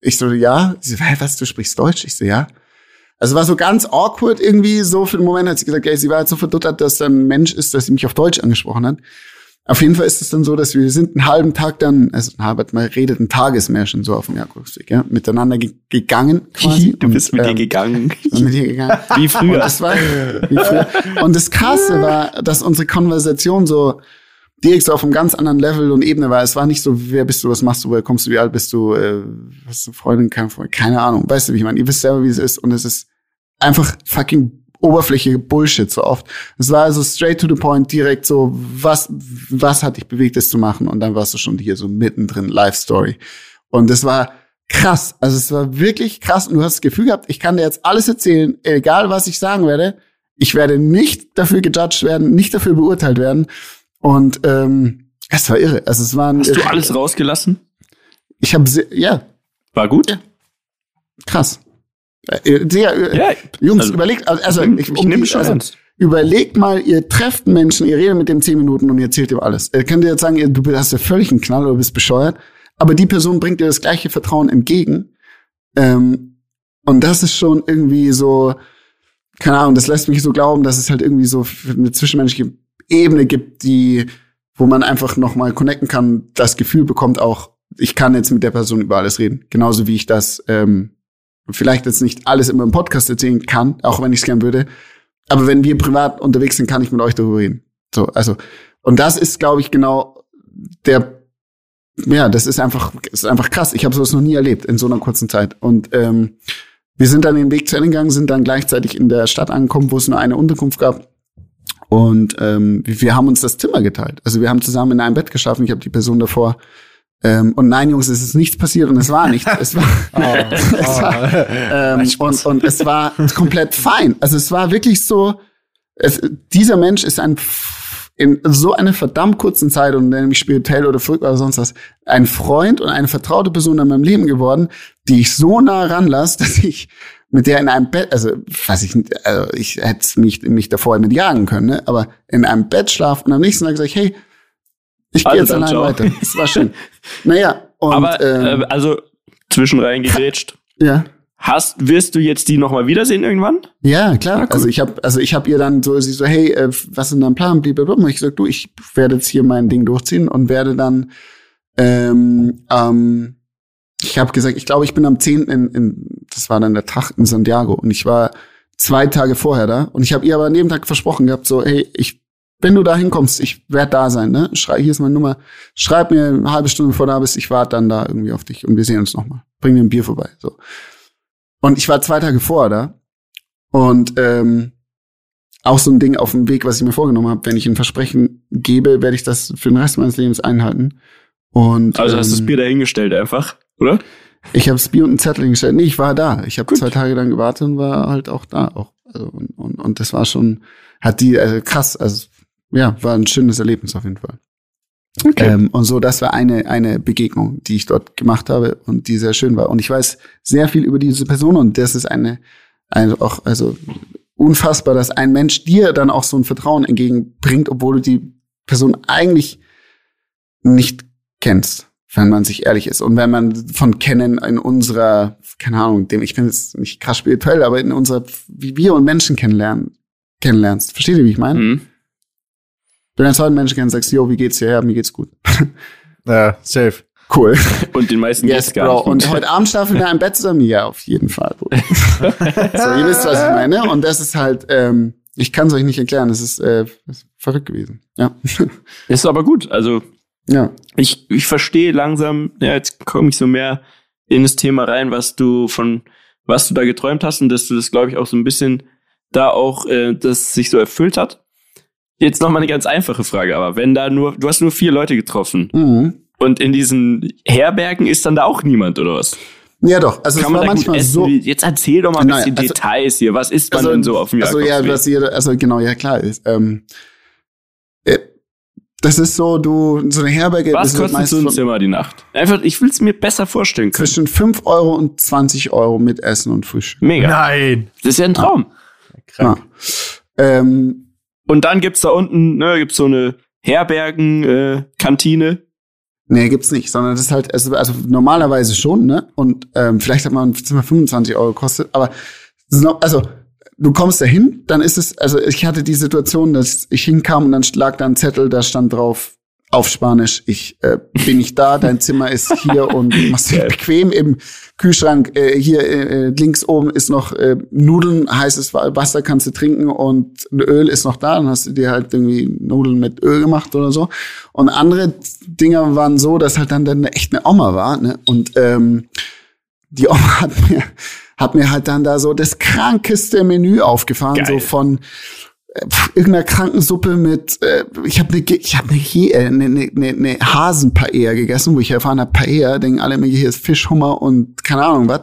ich so, ja, sie so, hä, was, du sprichst Deutsch? Ich so, ja. Also war so ganz awkward irgendwie, so für den Moment hat sie gesagt, ey, sie war halt so verduttert, dass da ein Mensch ist, dass sie mich auf Deutsch angesprochen hat. Auf jeden Fall ist es dann so, dass wir sind einen halben Tag dann, also ein halber, man redet ein Tagesmärchen so auf dem Jakobsweg, ja, miteinander ge gegangen quasi. Du bist mit und, dir ähm, gegangen. und mit ihr gegangen. Wie früher. Und das war, wie früher. Und das Krasse war, dass unsere Konversation so direkt so auf einem ganz anderen Level und Ebene war. Es war nicht so, wer bist du, was machst du, woher kommst du, wie alt bist du, äh, hast du Freundin, keine Freundin, keine Ahnung. Weißt du, wie ich meine? Ihr wisst selber, wie es ist. Und es ist einfach fucking oberflächige Bullshit so oft. Es war also straight to the point, direkt so, was, was hat dich bewegt, das zu machen? Und dann warst du schon hier so mittendrin, Life Story. Und es war krass. Also es war wirklich krass. Und du hast das Gefühl gehabt, ich kann dir jetzt alles erzählen, egal was ich sagen werde. Ich werde nicht dafür gejudged werden, nicht dafür beurteilt werden. Und ähm, es war irre. Also es waren Hast du alles rausgelassen? Ich habe ja War gut? Ja. krass. Äh, Sehr, äh, Ja, Jungs, also, überlegt, also, ich, ich, ich um nehme schon also, ernst. Überlegt mal, ihr trefft Menschen, ihr redet mit dem zehn Minuten und ihr erzählt ihm alles. Er könnte jetzt sagen, ihr- du hast ja völlig einen Knall oder bist bescheuert, aber die Person bringt dir das gleiche Vertrauen entgegen. Ähm, und das ist schon irgendwie so, keine Ahnung, das lässt mich so glauben, dass es halt irgendwie so eine zwischenmenschliche Ebene gibt, die, wo man einfach nochmal connecten kann, das Gefühl bekommt auch, ich kann jetzt mit der Person über alles reden. Genauso wie ich das ähm, vielleicht jetzt nicht alles immer im Podcast erzählen kann, auch wenn ich es gern würde. Aber wenn wir privat unterwegs sind, kann ich mit euch darüber reden. So, also, und das ist, glaube ich, genau der, ja, das ist einfach, ist einfach krass. Ich habe sowas noch nie erlebt in so einer kurzen Zeit. Und ähm, wir sind dann den Weg zu Ende gegangen, sind dann gleichzeitig in der Stadt angekommen, wo es nur eine Unterkunft gab. Und ähm, wir wir haben uns das Zimmer geteilt. Also wir haben zusammen in einem Bett geschlafen. Ich habe die Person davor. Ähm, und nein, Jungs, es ist nichts passiert und es war nichts. Es war, es war ähm, und, und es war komplett fein. Also es war wirklich so, es, dieser Mensch ist ein in so einer verdammt kurzen Zeit und nämlich spirituell oder verrückt oder sonst was, ein Freund und eine vertraute Person in meinem Leben geworden, die ich so nah ranlasse, dass ich mit der in einem Bett, also weiß ich nicht, also ich hätte mich, mich davor mit jagen können, ne? aber in einem Bett schlafen und am nächsten Tag sage ich, hey, ich gehe Also jetzt allein weiter. Das war schön. naja, und Aber, ähm, äh, also, zwischen reingegrätscht. ja. Hast, wirst du jetzt die nochmal wiedersehen irgendwann? Ja, klar. Also ich habe also ich habe ihr dann so sie so hey, äh, was ist denn dein Plan? Blablabla. Und ich gesagt, du, ich werde jetzt hier mein Ding durchziehen und werde dann ähm, ähm, ich habe gesagt, ich glaube, ich bin am 10. In, in das war dann der Tag in Santiago und ich war zwei Tage vorher da und ich habe ihr aber an dem Tag versprochen gehabt so, hey, ich wenn du da hinkommst, ich werde da sein, ne? Schrei, hier ist meine Nummer. Schreib mir eine halbe Stunde bevor du da bist, ich warte dann da irgendwie auf dich und wir sehen uns nochmal. Bring mir ein Bier vorbei. So. Und ich war zwei Tage vorher da. Und ähm, auch so ein Ding auf dem Weg, was ich mir vorgenommen habe, wenn ich ein Versprechen gebe, werde ich das für den Rest meines Lebens einhalten. Und, also hast du das ähm, Bier dahingestellt einfach, oder? Ich habe das Bier und einen Zettel hingestellt. Nee, ich war da. Ich habe zwei Tage lang gewartet und war halt auch da. Auch. Also, und, und, und das war schon, hat die, also krass, also ja, war ein schönes Erlebnis auf jeden Fall. Okay. Ähm, und so, das war eine, eine Begegnung, die ich dort gemacht habe und die sehr schön war. Und ich weiß sehr viel über diese Person und das ist eine, eine auch, also unfassbar, dass ein Mensch dir dann auch so ein Vertrauen entgegenbringt, obwohl du die Person eigentlich nicht kennst, wenn man sich ehrlich ist. Und wenn man von Kennen in unserer, keine Ahnung, dem, ich bin jetzt nicht krass spirituell, aber in unserer, wie wir und Menschen kennenlernen, kennenlernst. Versteht ihr, wie ich meine? Mhm. Du lernst heute einen Menschen kennen und sagst, yo, wie geht's dir? Ja, mir geht's gut. Ja, safe. Cool. Und den meisten Yes, geht's gar Bro. nicht. gut. Und heute Abend schlafen wir in einem Bett zusammen? Ja, auf jeden Fall. So, ihr wisst, was ich meine. Und das ist halt, ähm, ich kann es euch nicht erklären. Das ist, äh, das ist verrückt gewesen. Ja. Ist aber gut. Also ja. ich, ich verstehe langsam, ja, jetzt komme ich so mehr in das Thema rein, was du von, was du da geträumt hast und dass du das, glaube ich, auch so ein bisschen da auch, äh, das sich so erfüllt hat. Jetzt noch mal eine ganz einfache Frage, aber wenn da nur, du hast nur vier Leute getroffen Mhm. und in diesen Herbergen ist dann da auch niemand oder was? Ja, doch. Also Kann es war manchmal so. Jetzt erzähl doch mal ein bisschen also- Details hier. Was ist man denn so auf dem also ja, was jeder, also genau, ja klar ist. Ähm, äh, das ist so, du, so eine Herberge. Was kostet so ein Zimmer die Nacht? Einfach, ich will es mir besser vorstellen können. Zwischen 5 Euro und 20 Euro mit Essen und Frühstück. Mega. Nein. Das ist ja ein Traum. Ja. Ähm, Und dann gibt's da unten, ne, gibt's so eine Herbergen-Kantine. Äh. Nee, gibt's nicht, sondern das ist halt, also, also normalerweise schon, ne? Und ähm, vielleicht hat man ein Zimmer 25 Euro gekostet, aber noch- also du kommst da hin, dann ist es, also ich hatte die Situation, dass ich hinkam und dann lag da ein Zettel, da stand drauf auf Spanisch, ich äh, bin nicht da, dein Zimmer ist hier und machst dich bequem im Kühlschrank. Äh, hier äh, links oben ist noch äh, Nudeln, heißes Wa- Wasser kannst du trinken und Öl ist noch da. Dann hast du dir halt irgendwie Nudeln mit Öl gemacht oder so. Und andere Dinger waren so, dass halt dann, dann echt eine Oma war. Ne? Und ähm, die Oma hat mir, hat mir halt dann da so das krankeste Menü aufgefahren, Geil. so von äh, irgendeiner Krankensuppe mit, äh, ich habe eine, ich habe eine, He- äh, eine, eine, eine, eine Hasenpaella gegessen, wo ich erfahren habe, Paella, denken alle immer, hier ist Fisch, Hummer und keine Ahnung was.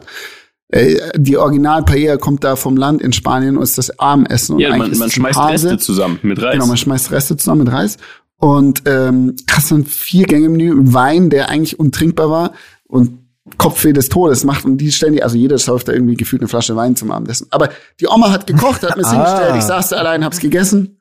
Äh, die Original Paella kommt da vom Land in Spanien und ist das Abendessen. Und Ja, eigentlich man, man schmeißt Hase. Reste zusammen mit Reis. Genau, man schmeißt Reste zusammen mit Reis. Und ähm, hast dann vier Gänge Menü, Wein, der eigentlich untrinkbar war und Kopfweh des Todes macht. Und die stellen die, also jeder säuft da irgendwie gefühlt eine Flasche Wein zum Abendessen. Aber die Oma hat gekocht, hat mir Ah. hingestellt, ich saß da allein, hab's gegessen.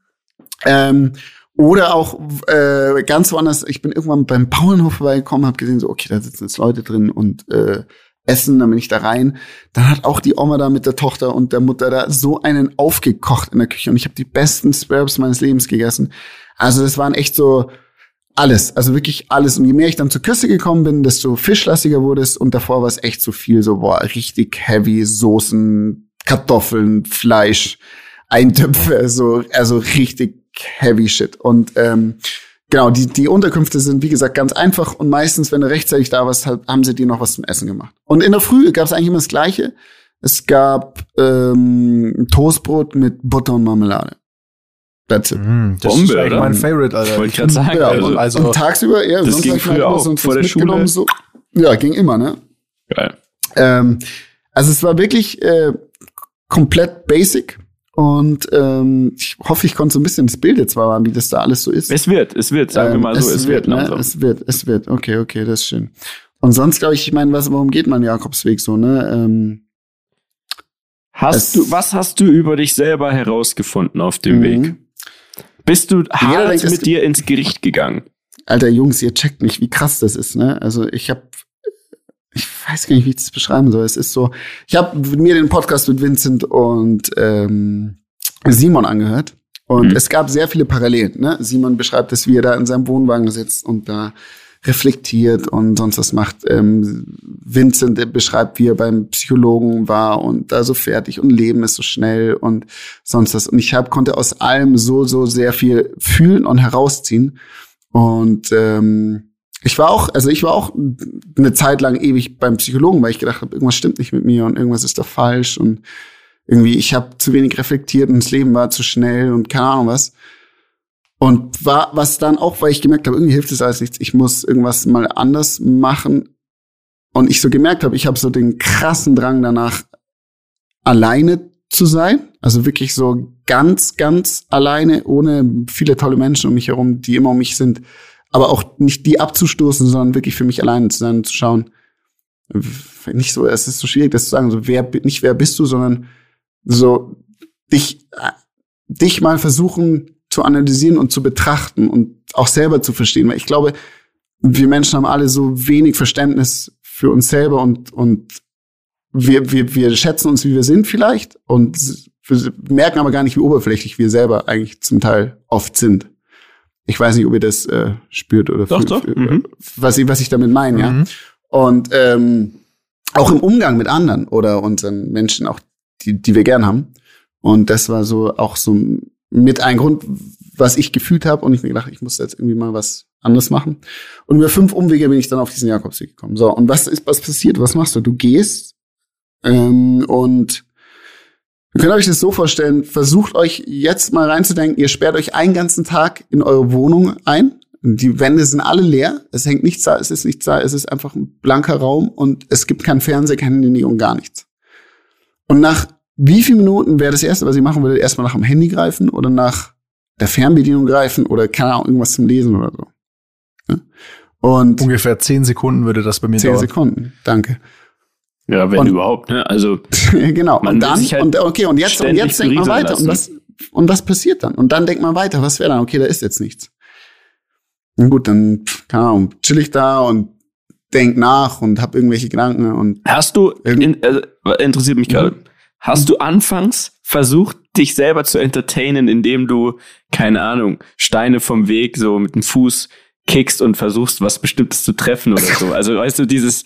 Ähm, oder auch äh, ganz woanders, ich bin irgendwann beim Bauernhof vorbeigekommen, habe gesehen, so, okay, da sitzen jetzt Leute drin und äh, essen, dann bin ich da rein. Dann hat auch die Oma da mit der Tochter und der Mutter da so einen aufgekocht in der Küche und ich habe die besten Sparrows meines Lebens gegessen. Also das waren echt so alles, also wirklich alles. Und je mehr ich dann zur Küste gekommen bin, desto fischlastiger wurde es und davor war es echt so viel, so boah, richtig heavy Soßen, Kartoffeln, Fleisch, Eintöpfe, so also richtig heavy shit. Und ähm, genau, die, die Unterkünfte sind, wie gesagt, ganz einfach und meistens, wenn du rechtzeitig da warst, halt, haben sie dir noch was zum Essen gemacht. Und in der Früh gab es eigentlich immer das Gleiche. Es gab ähm, Toastbrot mit Butter und Marmelade. That's it. Mm, das Bombe, ist eigentlich oder? mein Favorite, Alter. Wollte ich grad sagen, Ja, also- und, also- und tagsüber, ja, Das sonst ging hab ich mir früher auch vor der Schule. mitgenommen, So. Ja, ging immer, ne? Geil. Ähm, also es war wirklich äh, komplett basic und ähm, ich hoffe, ich konnte so ein bisschen das Bild jetzt wahren, wie das da alles so ist. Es wird, es wird, sagen wir Ähm, mal so, es, wird ne? langsam. Es wird, es wird. Okay, okay, das ist schön. Und sonst glaube ich, ich meine, was, warum geht man Jakobsweg so, ne? Ähm, Hast es- du, was hast du über dich selber herausgefunden auf dem mhm. Weg? Bist du hart es mit dir ins Gericht gegangen? Alter Jungs, ihr checkt nicht, wie krass das ist, ne? Also ich habe ich weiß gar nicht, wie ich das beschreiben soll. Es ist so, ich habe mir den Podcast mit Vincent und ähm, Simon angehört und Mhm. es gab sehr viele Parallelen. Ne? Simon beschreibt es, wie er da in seinem Wohnwagen sitzt und da reflektiert und sonst was macht. Ähm, Vincent beschreibt, wie er beim Psychologen war und da so fertig und Leben ist so schnell und sonst was. Und ich hab, konnte aus allem so, so sehr viel fühlen und herausziehen. Und ähm, ich war auch, also ich war auch eine Zeit lang ewig beim Psychologen, weil ich gedacht habe, irgendwas stimmt nicht mit mir und irgendwas ist doch falsch und irgendwie ich habe zu wenig reflektiert und das Leben war zu schnell und keine Ahnung was. Und war was dann auch, weil ich gemerkt habe, irgendwie hilft es alles nichts. Ich muss irgendwas mal anders machen. Und ich so gemerkt habe, ich habe so den krassen Drang danach, alleine zu sein. Also wirklich so ganz, ganz alleine, ohne viele tolle Menschen um mich herum, die immer um mich sind. Aber auch nicht die abzustoßen, sondern wirklich für mich alleine zu sein und zu schauen. Nicht so, es ist so schwierig, das zu sagen, so wer, nicht wer bist du, sondern so dich, dich mal versuchen, zu analysieren und zu betrachten und auch selber zu verstehen. Weil ich glaube, wir Menschen haben alle so wenig Verständnis für uns selber und, und wir, wir, wir schätzen uns, wie wir sind vielleicht und merken aber gar nicht, wie oberflächlich wir selber eigentlich zum Teil oft sind. Ich weiß nicht, ob ihr das äh, spürt oder doch, doch. Mhm. was, ich, was ich damit meine, mhm. ja. Und ähm, auch im Umgang mit anderen oder unseren Menschen, auch die, die wir gern haben. Und das war so auch so mit ein Grund, was ich gefühlt habe und ich mir gedacht, ich muss jetzt irgendwie mal was anderes machen. Und über fünf Umwege bin ich dann auf diesen Jakobsweg gekommen. So, und was ist was passiert? Was machst du? Du gehst ähm, und ihr könnt euch das so vorstellen, versucht euch jetzt mal reinzudenken, ihr sperrt euch einen ganzen Tag in eure Wohnung ein. Die Wände sind alle leer, es hängt nichts da, es ist nichts da, es ist einfach ein blanker Raum und es gibt kein Fernseher, kein Handy und gar nichts. Und nach wie viele Minuten wäre das Erste, was ich machen würde, erstmal nach dem Handy greifen oder nach der Fernbedienung greifen oder keine Ahnung, irgendwas zum Lesen oder so. Ja? Und ungefähr zehn Sekunden würde das bei mir zehn dauern. Zehn Sekunden, danke. Ja, wenn und, überhaupt, ne? Also genau. und dann halt und okay und jetzt und jetzt denkt man weiter und was und was passiert dann? Und dann denkt man weiter, was wäre dann? Okay, da ist jetzt nichts. Und gut, dann keine Ahnung, chill ich da und denk nach und hab irgendwelche Gedanken und hast du in, also, interessiert mich gerade. Mhm. Hast du anfangs versucht, dich selber zu entertainen, indem du, keine Ahnung, Steine vom Weg so mit dem Fuß kickst und versuchst, was Bestimmtes zu treffen oder so? Also weißt du, dieses,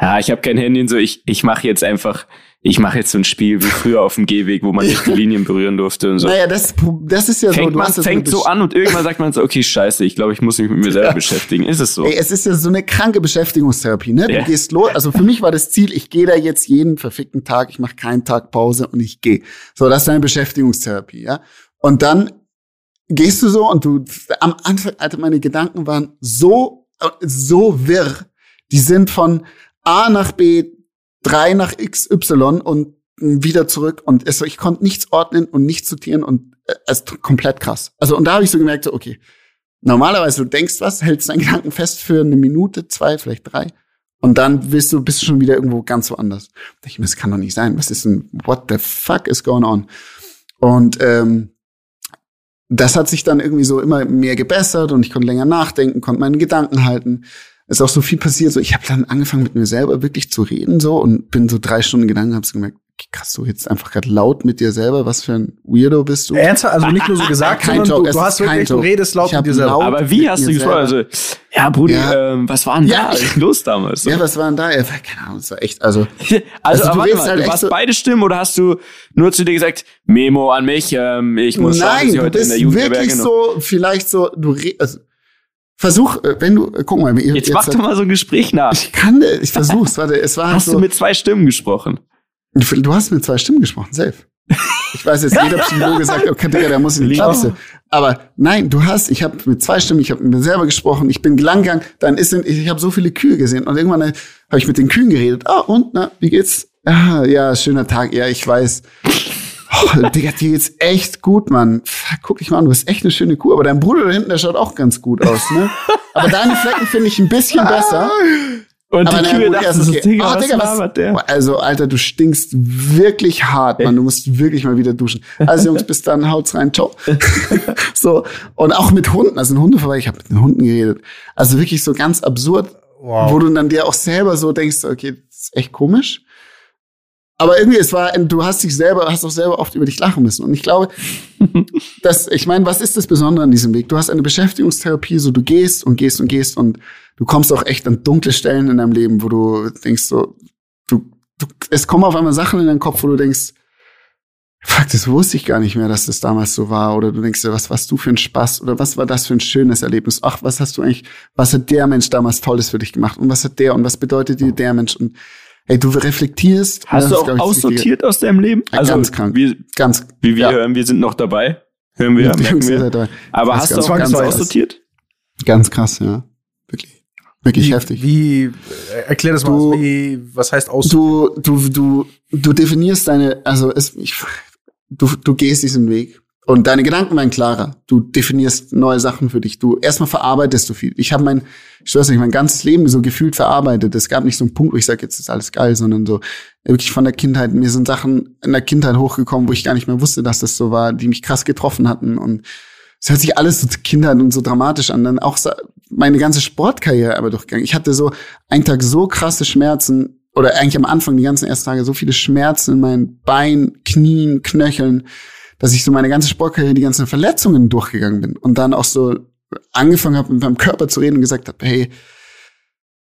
ja, ich habe kein Handy und so, ich, ich mache jetzt einfach ich mache jetzt so ein Spiel wie früher auf dem Gehweg, wo man nicht die Linien berühren durfte und so. Naja, das, das ist ja fängt so. Man fängt so an und irgendwann sagt man so, okay, scheiße, ich glaube, ich muss mich mit mir selber ja. beschäftigen. Ist es so? Ey, es ist ja so eine kranke Beschäftigungstherapie, ne? Du ja. gehst los. Also für mich war das Ziel, ich gehe da jetzt jeden verfickten Tag, ich mache keinen Tag Pause und ich gehe. So, das ist deine Beschäftigungstherapie, ja? Und dann gehst du so und du, am Anfang, Alter, meine Gedanken waren so, so wirr. Die sind von A nach B, drei nach XY und wieder zurück und es, ich konnte nichts ordnen und nichts sortieren und äh, es ist komplett krass. Also und da habe ich so gemerkt, so, okay, normalerweise du denkst was, hältst deinen Gedanken fest für eine Minute, zwei, vielleicht drei und dann bist du bist du schon wieder irgendwo ganz woanders. Ich mir, das kann doch nicht sein. Was ist denn? What the fuck is going on? Und ähm, das hat sich dann irgendwie so immer mehr gebessert und ich konnte länger nachdenken, konnte meine Gedanken halten ist auch so viel passiert. So, ich habe dann angefangen mit mir selber wirklich zu reden so und bin so drei Stunden gegangen, habe so gemerkt, krass, du jetzt einfach gerade laut mit dir selber. Was für ein Weirdo bist du? Ernsthaft? Also nicht nur so gesagt, sondern Joke, du, du hast wirklich, du redest laut mit dir selber. Aber wie hast du gesprochen? Also, ja, Brudi, ja. Ähm, was war denn ja. da los damals? Ja, was war denn da? Ja, keine Ahnung, das war echt, also. also, also du, warte mal, halt du warst so beide Stimmen oder hast du nur zu dir gesagt, Memo an mich, ähm, ich muss Nein, sagen, du bist wirklich so, vielleicht so, du redest, also, Versuch, äh, wenn du, äh, guck mal, jetzt, jetzt mach doch mal so ein Gespräch nach. Ich kann, ich versuch's, warte, es war Hast so, du mit zwei Stimmen gesprochen? Du hast mit zwei Stimmen gesprochen, safe. Ich weiß jetzt, jeder Psychologe sagt, okay, Digga, der muss in die Klasse. Aber nein, du hast, ich habe mit zwei Stimmen, ich habe mit mir selber gesprochen, ich bin lang gegangen, dann ist, ich, ich habe so viele Kühe gesehen und irgendwann äh, habe ich mit den Kühen geredet. Ah, und, na, wie geht's? Ah, ja, schöner Tag, ja, ich weiß. Oh, Digga, dir geht's echt gut, Mann. Guck dich mal an, du bist echt eine schöne Kuh. Aber dein Bruder da hinten, der schaut auch ganz gut aus, ne? Aber deine Flecken finde ich ein bisschen besser. Und aber die Kühe dachten so, Digga, oh, Digga, was, der? Also, Alter, du stinkst wirklich hart, Mann. Du musst wirklich mal wieder duschen. Also, Jungs, bis dann, haut's rein, ciao. so. Und auch mit Hunden. Also, ein Hundeverband, ich habe mit den Hunden geredet. Also, wirklich so ganz absurd, wow. wo du dann dir auch selber so denkst, okay, das ist echt komisch. Aber irgendwie, es war, du hast dich selber, hast auch selber oft über dich lachen müssen. Und ich glaube, dass, ich meine, was ist das Besondere an diesem Weg? Du hast eine Beschäftigungstherapie, so du gehst und gehst und gehst und du kommst auch echt an dunkle Stellen in deinem Leben, wo du denkst so, du, du es kommen auf einmal Sachen in deinen Kopf, wo du denkst, fuck, das wusste ich gar nicht mehr, dass das damals so war. Oder du denkst dir, was warst du für ein Spaß? Oder was war das für ein schönes Erlebnis? Ach, was hast du eigentlich, was hat der Mensch damals Tolles für dich gemacht? Und was hat der und was bedeutet dir der Mensch? Und Ey, du reflektierst. Hast du auch aussortiert aus deinem Leben? Also, ganz krank. Wir, ganz, wie wir ja. hören, wir sind noch dabei. Hören wir, merken wir. Dabei. Aber ganz, hast ganz, du auch ganz aussortiert? Ganz krass, ja. Wirklich. Wirklich wie, heftig. Wie, äh, erklär das du, mal, wie, was heißt aussortiert? Du, du, du, du definierst deine, also es, ich, du, du gehst diesen Weg und deine Gedanken werden klarer. Du definierst neue Sachen für dich. Du erstmal verarbeitest du viel. Ich habe mein, ich weiß nicht, mein ganzes Leben so gefühlt verarbeitet. Es gab nicht so einen Punkt, wo ich sage, jetzt ist alles geil, sondern so wirklich von der Kindheit. Mir sind Sachen in der Kindheit hochgekommen, wo ich gar nicht mehr wusste, dass das so war, die mich krass getroffen hatten. Und es hört sich alles so Kindheit und so dramatisch an. Dann auch meine ganze Sportkarriere aber durchgegangen. Ich hatte so einen Tag so krasse Schmerzen oder eigentlich am Anfang die ganzen ersten Tage so viele Schmerzen in meinen Beinen, Knien, Knöcheln dass ich so meine ganze Sportkarriere die ganzen Verletzungen durchgegangen bin und dann auch so angefangen habe, mit meinem Körper zu reden und gesagt habe, hey,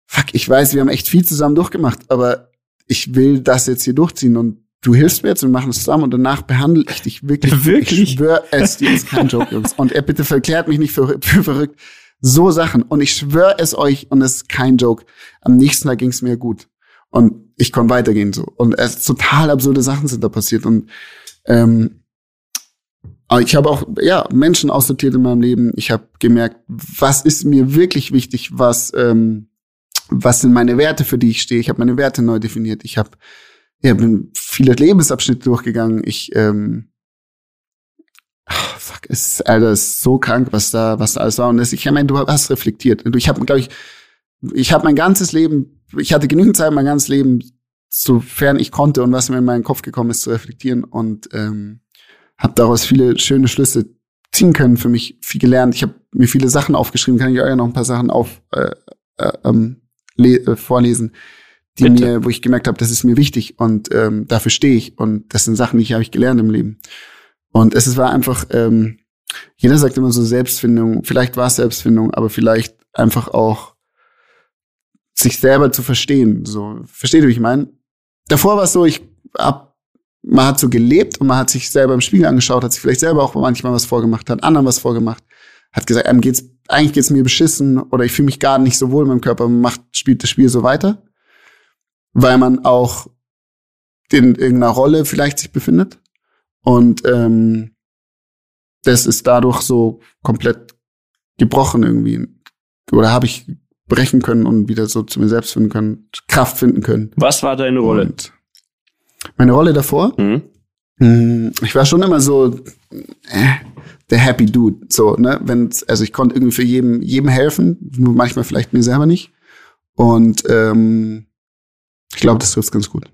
fuck, ich weiß, wir haben echt viel zusammen durchgemacht, aber ich will das jetzt hier durchziehen und du hilfst mir jetzt und wir machen es zusammen und danach behandle ich dich wirklich. wirklich? Ich schwöre es dir, ist kein Joke, Jungs. Und er bitte verklärt mich nicht für, für verrückt. So Sachen. Und ich schwöre es euch und es ist kein Joke. Am nächsten Tag ging es mir gut. Und ich konnte weitergehen so. Und es total absurde Sachen sind da passiert. Und ähm, ich habe auch ja Menschen aussortiert in meinem Leben. Ich habe gemerkt, was ist mir wirklich wichtig, was ähm, was sind meine Werte, für die ich stehe. Ich habe meine Werte neu definiert. Ich habe ja, bin viele Lebensabschnitte durchgegangen. Ich ähm, ach, fuck, es Alter, ist so krank, was da was da alles war. Und das, ich meine, du hast reflektiert. Ich habe, glaube ich, ich habe mein ganzes Leben, ich hatte genügend Zeit, mein ganzes Leben, sofern ich konnte und was mir in meinen Kopf gekommen ist, zu reflektieren und ähm, habe daraus viele schöne Schlüsse ziehen können, für mich viel gelernt. Ich habe mir viele Sachen aufgeschrieben, kann ich euch noch ein paar Sachen auf äh, äh, ähm, äh, vorlesen, die Bitte. mir, wo ich gemerkt habe, das ist mir wichtig und ähm, dafür stehe ich und das sind Sachen, die habe ich gelernt im Leben. Und es war einfach, ähm, jeder sagt immer so Selbstfindung, vielleicht war es Selbstfindung, aber vielleicht einfach auch sich selber zu verstehen. So, versteht ihr, wie ich meine? Davor war es so, ich hab man hat so gelebt und man hat sich selber im Spiegel angeschaut, hat sich vielleicht selber auch manchmal was vorgemacht, hat anderen was vorgemacht, hat gesagt, einem geht's, eigentlich geht's mir beschissen oder ich fühle mich gar nicht so wohl in meinem Körper, macht, spielt das Spiel so weiter, weil man auch in irgendeiner Rolle vielleicht sich befindet und ähm, das ist dadurch so komplett gebrochen irgendwie oder habe ich brechen können und wieder so zu mir selbst finden können, Kraft finden können. Was war deine Rolle? Und meine Rolle davor? Mhm. Hm, ich war schon immer so äh, der Happy Dude, so ne, wenn also ich konnte irgendwie für jedem jedem helfen, nur manchmal vielleicht mir selber nicht. Und ähm, ich glaube, das trifft ganz gut.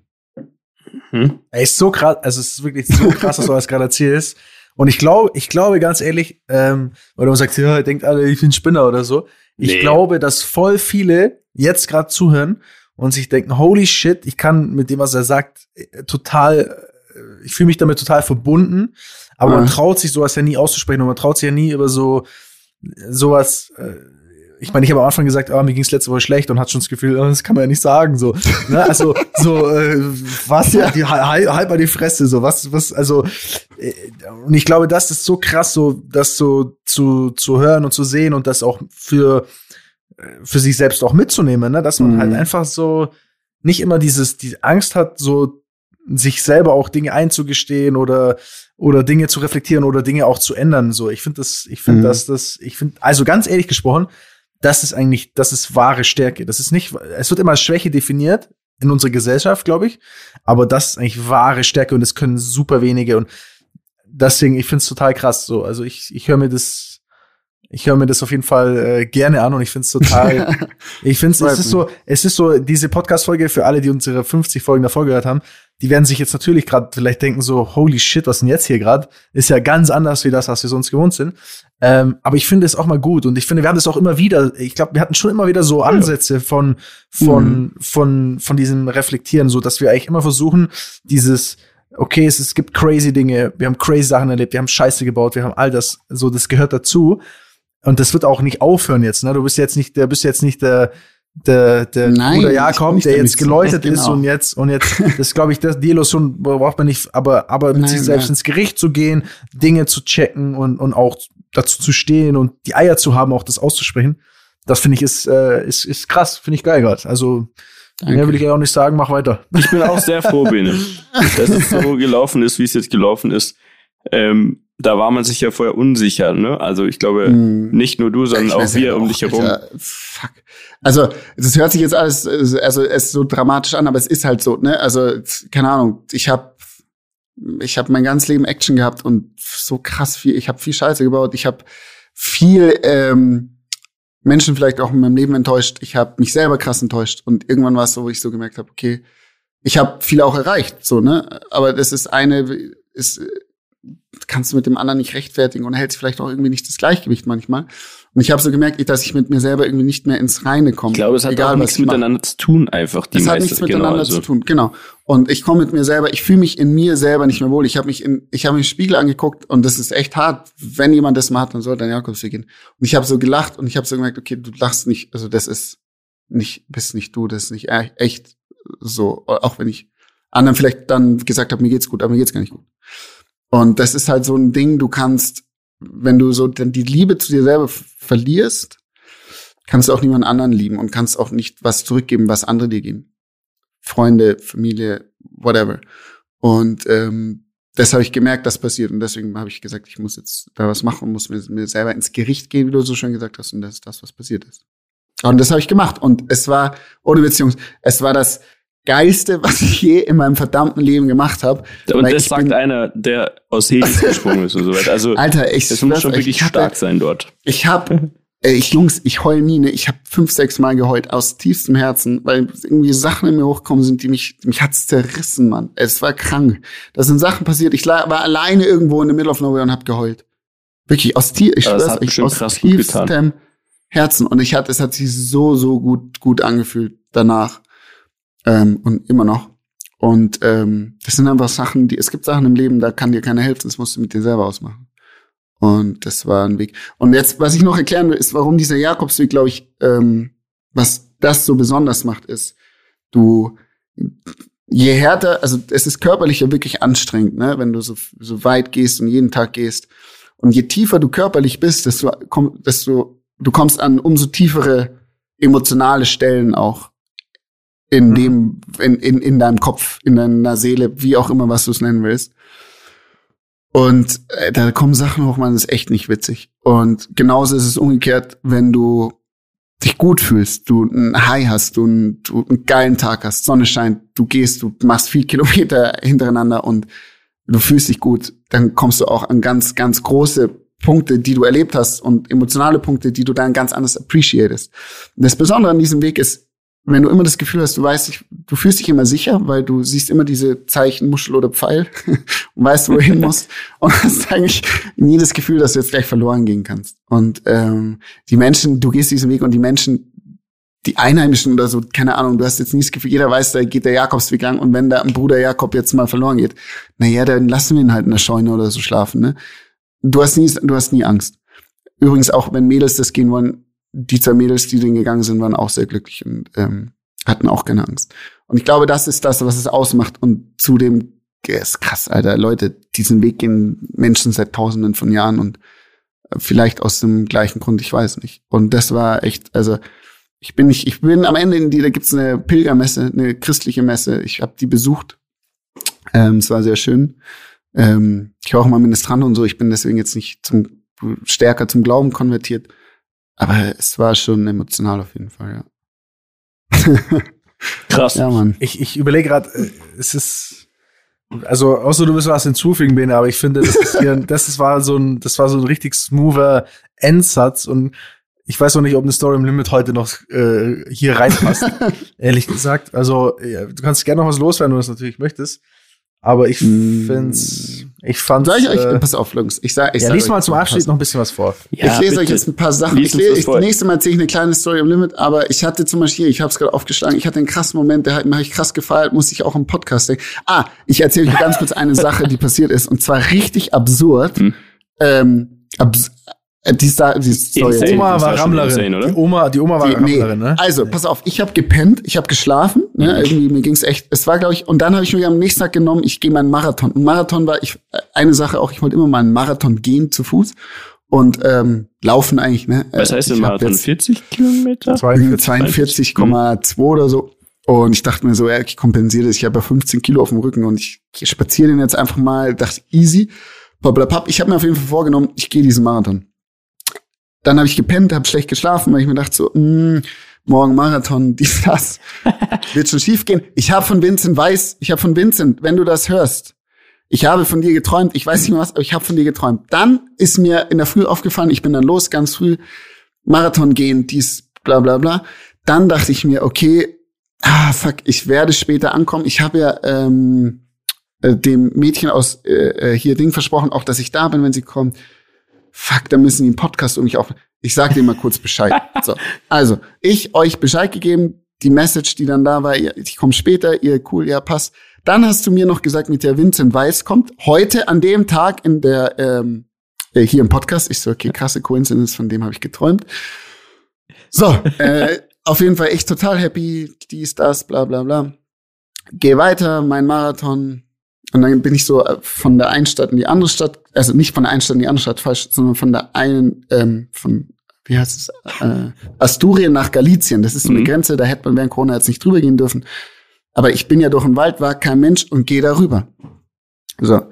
Mhm. Ey, ist so krass, also es ist wirklich so krass, was du das gerade erzählst. Und ich glaube, ich glaube ganz ehrlich, ähm, weil du sagst, ja, denkt alle, ich bin Spinner oder so. Ich nee. glaube, dass voll viele jetzt gerade zuhören und sich denken, holy shit, ich kann mit dem, was er sagt, äh, total, äh, ich fühle mich damit total verbunden, aber mhm. man traut sich sowas ja nie auszusprechen und man traut sich ja nie über so sowas. Äh, ich meine, ich habe am Anfang gesagt, ah, mir ging es letzte Woche schlecht und hat schon das Gefühl, oh, das kann man ja nicht sagen, so. ne? Also so, äh, was ja, die, halt, halt mal die Fresse, so was, was, also äh, und ich glaube, das ist so krass, so das so zu zu hören und zu sehen und das auch für für sich selbst auch mitzunehmen, ne? dass man halt mhm. halt einfach so nicht immer dieses, die Angst hat, so sich selber auch Dinge einzugestehen oder oder Dinge zu reflektieren oder Dinge auch zu ändern. So, ich finde das, ich finde, mhm. dass das, ich finde, also ganz ehrlich gesprochen, das ist eigentlich, das ist wahre Stärke. Das ist nicht, es wird immer als Schwäche definiert in unserer Gesellschaft, glaube ich, aber das ist eigentlich wahre Stärke und das können super wenige und deswegen, ich finde es total krass. So, also ich, ich höre mir das ich höre mir das auf jeden Fall äh, gerne an und ich finde es total. ich finde es ist so, es ist so diese Podcast-Folge für alle, die unsere 50 Folgen davor gehört haben. die werden sich jetzt natürlich gerade vielleicht denken so, holy shit, was denn jetzt hier gerade? Ist ja ganz anders wie das, was wir sonst gewohnt sind. Ähm, aber ich finde es auch mal gut und ich finde, wir haben das auch immer wieder, ich glaube, wir hatten schon immer wieder so Ansätze von, von, mhm. von, von diesem Reflektieren, so dass wir eigentlich immer versuchen, dieses, okay, es, es gibt crazy Dinge, wir haben crazy Sachen erlebt, wir haben Scheiße gebaut, wir haben all das, so, das gehört dazu. Und das wird auch nicht aufhören jetzt, ne? Du bist jetzt nicht, der bist jetzt nicht der, der, der Nein, Bruder Jakob, der jetzt geläutet genau. ist und jetzt, und jetzt, das glaube ich, das, die Illusion braucht man nicht, aber, aber mit Nein, sich selbst ja. ins Gericht zu gehen, Dinge zu checken und, und auch dazu zu stehen und die Eier zu haben, auch das auszusprechen, das finde ich ist, äh, ist, ist krass, finde ich geil gerade. Also, Danke. Mehr will ich ja auch nicht sagen, mach weiter. Ich bin auch sehr froh, Bene, dass es so gelaufen ist, wie es jetzt gelaufen ist. Ähm, da war man sich ja vorher unsicher, ne? Also ich glaube, hm. nicht nur du, sondern auch wir um dich herum. Fuck. Also, das hört sich jetzt alles, also es ist so dramatisch an, aber es ist halt so, ne? Also, keine Ahnung, ich habe ich habe mein ganzes Leben Action gehabt und so krass viel, ich habe viel Scheiße gebaut, ich habe viel ähm, Menschen vielleicht auch in meinem Leben enttäuscht, ich habe mich selber krass enttäuscht und irgendwann war es so, wo ich so gemerkt habe, okay, ich habe viel auch erreicht, so, ne? Aber das ist eine, ist kannst du mit dem anderen nicht rechtfertigen und hältst vielleicht auch irgendwie nicht das Gleichgewicht manchmal. Und ich habe so gemerkt, dass ich mit mir selber irgendwie nicht mehr ins Reine komme. Ich glaube, es hat Egal, auch nichts miteinander zu tun, einfach. Die es hat nichts miteinander genau, also. zu tun, genau. Und ich komme mit mir selber, ich fühle mich in mir selber nicht mehr wohl. Ich habe mich in, ich habe mich im Spiegel angeguckt und das ist echt hart. Wenn jemand das mal hat, dann sollte dann Jakobsweg gehen. Und ich habe so gelacht und ich habe so gemerkt, okay, du lachst nicht, also das ist nicht, bist nicht du, das ist nicht e-, echt so, auch wenn ich anderen vielleicht dann gesagt habe, mir geht's gut, aber mir geht's gar nicht gut. Und das ist halt so ein Ding, du kannst, wenn du so die Liebe zu dir selber verlierst, kannst du auch niemand anderen lieben und kannst auch nicht was zurückgeben, was andere dir geben. Freunde, Familie, whatever. Und ähm, das habe ich gemerkt, das passiert. Und deswegen habe ich gesagt, ich muss jetzt da was machen, muss mir, mir selber ins Gericht gehen, wie du so schön gesagt hast. Und das ist das, was passiert ist. Und das habe ich gemacht. Und es war, ohne Beziehung, es war das Geilste, was ich je in meinem verdammten Leben gemacht habe. Und das sagt einer, der aus Hades gesprungen ist und so weiter. Also, Alter, ich das muss schon wirklich hatte, stark sein dort. Ich habe, ich Jungs, ich heul nie, ne? Ich habe fünf, sechs Mal geheult aus tiefstem Herzen, weil irgendwie Sachen in mir hochkommen sind, die mich, mich hat's zerrissen, Mann. Es war krank. Da sind Sachen passiert. Ich war alleine irgendwo in the middle of nowhere und hab geheult. Wirklich aus tief, ich schwör's, ich aus tiefstem Herzen. Und ich hatte, es hat sich so, so gut, gut angefühlt danach ähm, und immer noch. Und ähm, das sind einfach Sachen, die, es gibt Sachen im Leben, da kann dir keiner helfen, das musst du mit dir selber ausmachen. Und das war ein Weg. Und jetzt, was ich noch erklären will, ist, warum dieser Jakobsweg, glaube ich, ähm, was das so besonders macht, ist, du, je härter, also es ist körperlich ja wirklich anstrengend, ne, wenn du so, so weit gehst und jeden Tag gehst. Und je tiefer du körperlich bist, desto, komm, desto du kommst an umso tiefere emotionale Stellen auch in mhm. dem, in, in, in deinem Kopf, in deiner Seele, wie auch immer, was du es nennen willst. Und äh, da kommen Sachen hoch, man, das ist echt nicht witzig. Und genauso ist es umgekehrt, wenn du dich gut fühlst, du ein High hast, du, ein, du einen geilen Tag hast, Sonne scheint, du gehst, du machst viel Kilometer hintereinander und du fühlst dich gut, dann kommst du auch an ganz, ganz große Punkte, die du erlebt hast und emotionale Punkte, die du dann ganz anders appreciatest. Und das Besondere an diesem Weg ist, wenn du immer das Gefühl hast, du weißt, du fühlst dich immer sicher, weil du siehst immer diese Zeichen Muschel oder Pfeil und weißt, wo du hin musst und hast eigentlich nie das Gefühl, dass du jetzt gleich verloren gehen kannst. Und ähm, die Menschen, du gehst diesen Weg und die Menschen, die Einheimischen oder so, keine Ahnung, du hast jetzt nie das Gefühl, jeder weiß, da geht der Jakobsweg lang und wenn da ein Bruder Jakob jetzt mal verloren geht, naja, dann lassen wir ihn halt in der Scheune oder so schlafen, ne? Du hast nie, du hast nie Angst. Übrigens auch, wenn Mädels das gehen wollen, die zwei Mädels, die den gegangen sind, waren auch sehr glücklich und ähm, hatten auch keine Angst. Und ich glaube, das ist das, was es ausmacht. Und zudem, ist krass, Alter, Leute, diesen Weg gehen Menschen seit Tausenden von Jahren und äh, vielleicht aus dem gleichen Grund, ich weiß nicht. Und das war echt, also ich bin nicht, ich bin am Ende in die, da gibt's eine Pilgermesse, eine christliche Messe. Ich habe die besucht. Ähm, es war sehr schön. Ähm, ich war auch mal Ministrant und so. Ich bin deswegen jetzt nicht zum stärker zum Glauben konvertiert. Aber es war schon emotional auf jeden Fall, ja. Krass. ja, Mann. Ich, ich überlege gerade, äh, es ist, also, außer du willst was hinzufügen, Bene, aber ich finde, das ist hier, das ist, war so ein, das war so ein richtig smoother Endsatz und Ich weiß noch nicht, ob eine Story im Limit heute noch äh, hier reinpasst. ehrlich gesagt. Also, ja, du kannst gerne noch was loswerden, wenn du das natürlich möchtest. Aber ich Mm. find's, ich fand's. Sag ich euch, äh, pass auf, Jungs. Ich sag, ich ja, sag lies euch, mal zum Abschied pass- noch ein bisschen was vor. Ja, ich lese euch bitte. jetzt ein paar Sachen. Lies Ich lese, das ich, nächste Mal erzähle ich eine kleine Story im Limit, aber ich hatte zum Beispiel, ich habe es gerade aufgeschlagen, ich hatte einen krassen Moment, der hat mir hab ich krass gefeiert, musste ich auch im Podcast denken. Ah, ich erzähle euch ganz kurz eine Sache, die passiert ist, und zwar richtig absurd. Hm. Ähm, abs die, Sta- die Story. Insane. Oma war Rammlerin. insane, oder? Die Oma, die Oma war Die, nee. Rammlerin, ne? Also, pass auf, ich habe gepennt, ich habe geschlafen, ne, Mhm. irgendwie mir ging's echt, es war glaube ich, und dann habe ich mir am nächsten Tag genommen, ich gehe mal einen Marathon. Ein Marathon war ich äh, eine Sache auch, ich wollte immer mal einen Marathon gehen zu Fuß und ähm, laufen eigentlich, ne? Was Äh, heißt ich denn hab Marathon? jetzt 40 Kilometer? 42. 42,2 oder so. Und ich dachte mir so, ja, ich kompensiere das. Ich habe ja 15 Kilo auf dem Rücken und ich, ich spaziere den jetzt einfach mal, dachte easy. Blablabla. Ich habe mir auf jeden Fall vorgenommen, ich gehe diesen Marathon. Dann habe ich gepennt, habe schlecht geschlafen, weil ich mir dachte so, mh, morgen Marathon, dies, das, wird schon schief gehen. Ich habe von Vincent Weiß, ich habe von Vincent, wenn du das hörst, ich habe von dir geträumt, ich weiß nicht mehr was, aber ich habe von dir geträumt. Dann ist mir in der Früh aufgefallen, ich bin dann los, ganz früh, Marathon gehen, dies, bla bla bla. Dann dachte ich mir, okay, ah, fuck, ich werde später ankommen. Ich habe ja ähm, äh, dem Mädchen aus äh, äh, hier Ding versprochen, auch dass ich da bin, wenn sie kommt. Fuck, da müssen die einen Podcast um mich auf. Ich sag dir mal kurz Bescheid. So, also ich euch Bescheid gegeben, die Message, die dann da war, ich komme später, ihr cool, ja passt. Dann hast du mir noch gesagt, mit der Vincent Weiss kommt heute an dem Tag in der ähm, äh, hier im Podcast. Ich so, okay, krasse Coincidence, von dem habe ich geträumt. So, äh, auf jeden Fall echt total happy, dies, das, bla bla bla. Geh weiter, mein Marathon. Und dann bin ich so äh, von der einen Stadt in die andere Stadt, also nicht von der einen Stadt in die andere Stadt, falsch, sondern von der einen, ähm, von, wie heißt es, äh, Asturien nach Galizien. Das ist so eine Mhm. Grenze, da hätte man während Corona jetzt nicht drüber gehen dürfen. Aber ich bin ja durch den Wald, war kein Mensch und gehe darüber. So.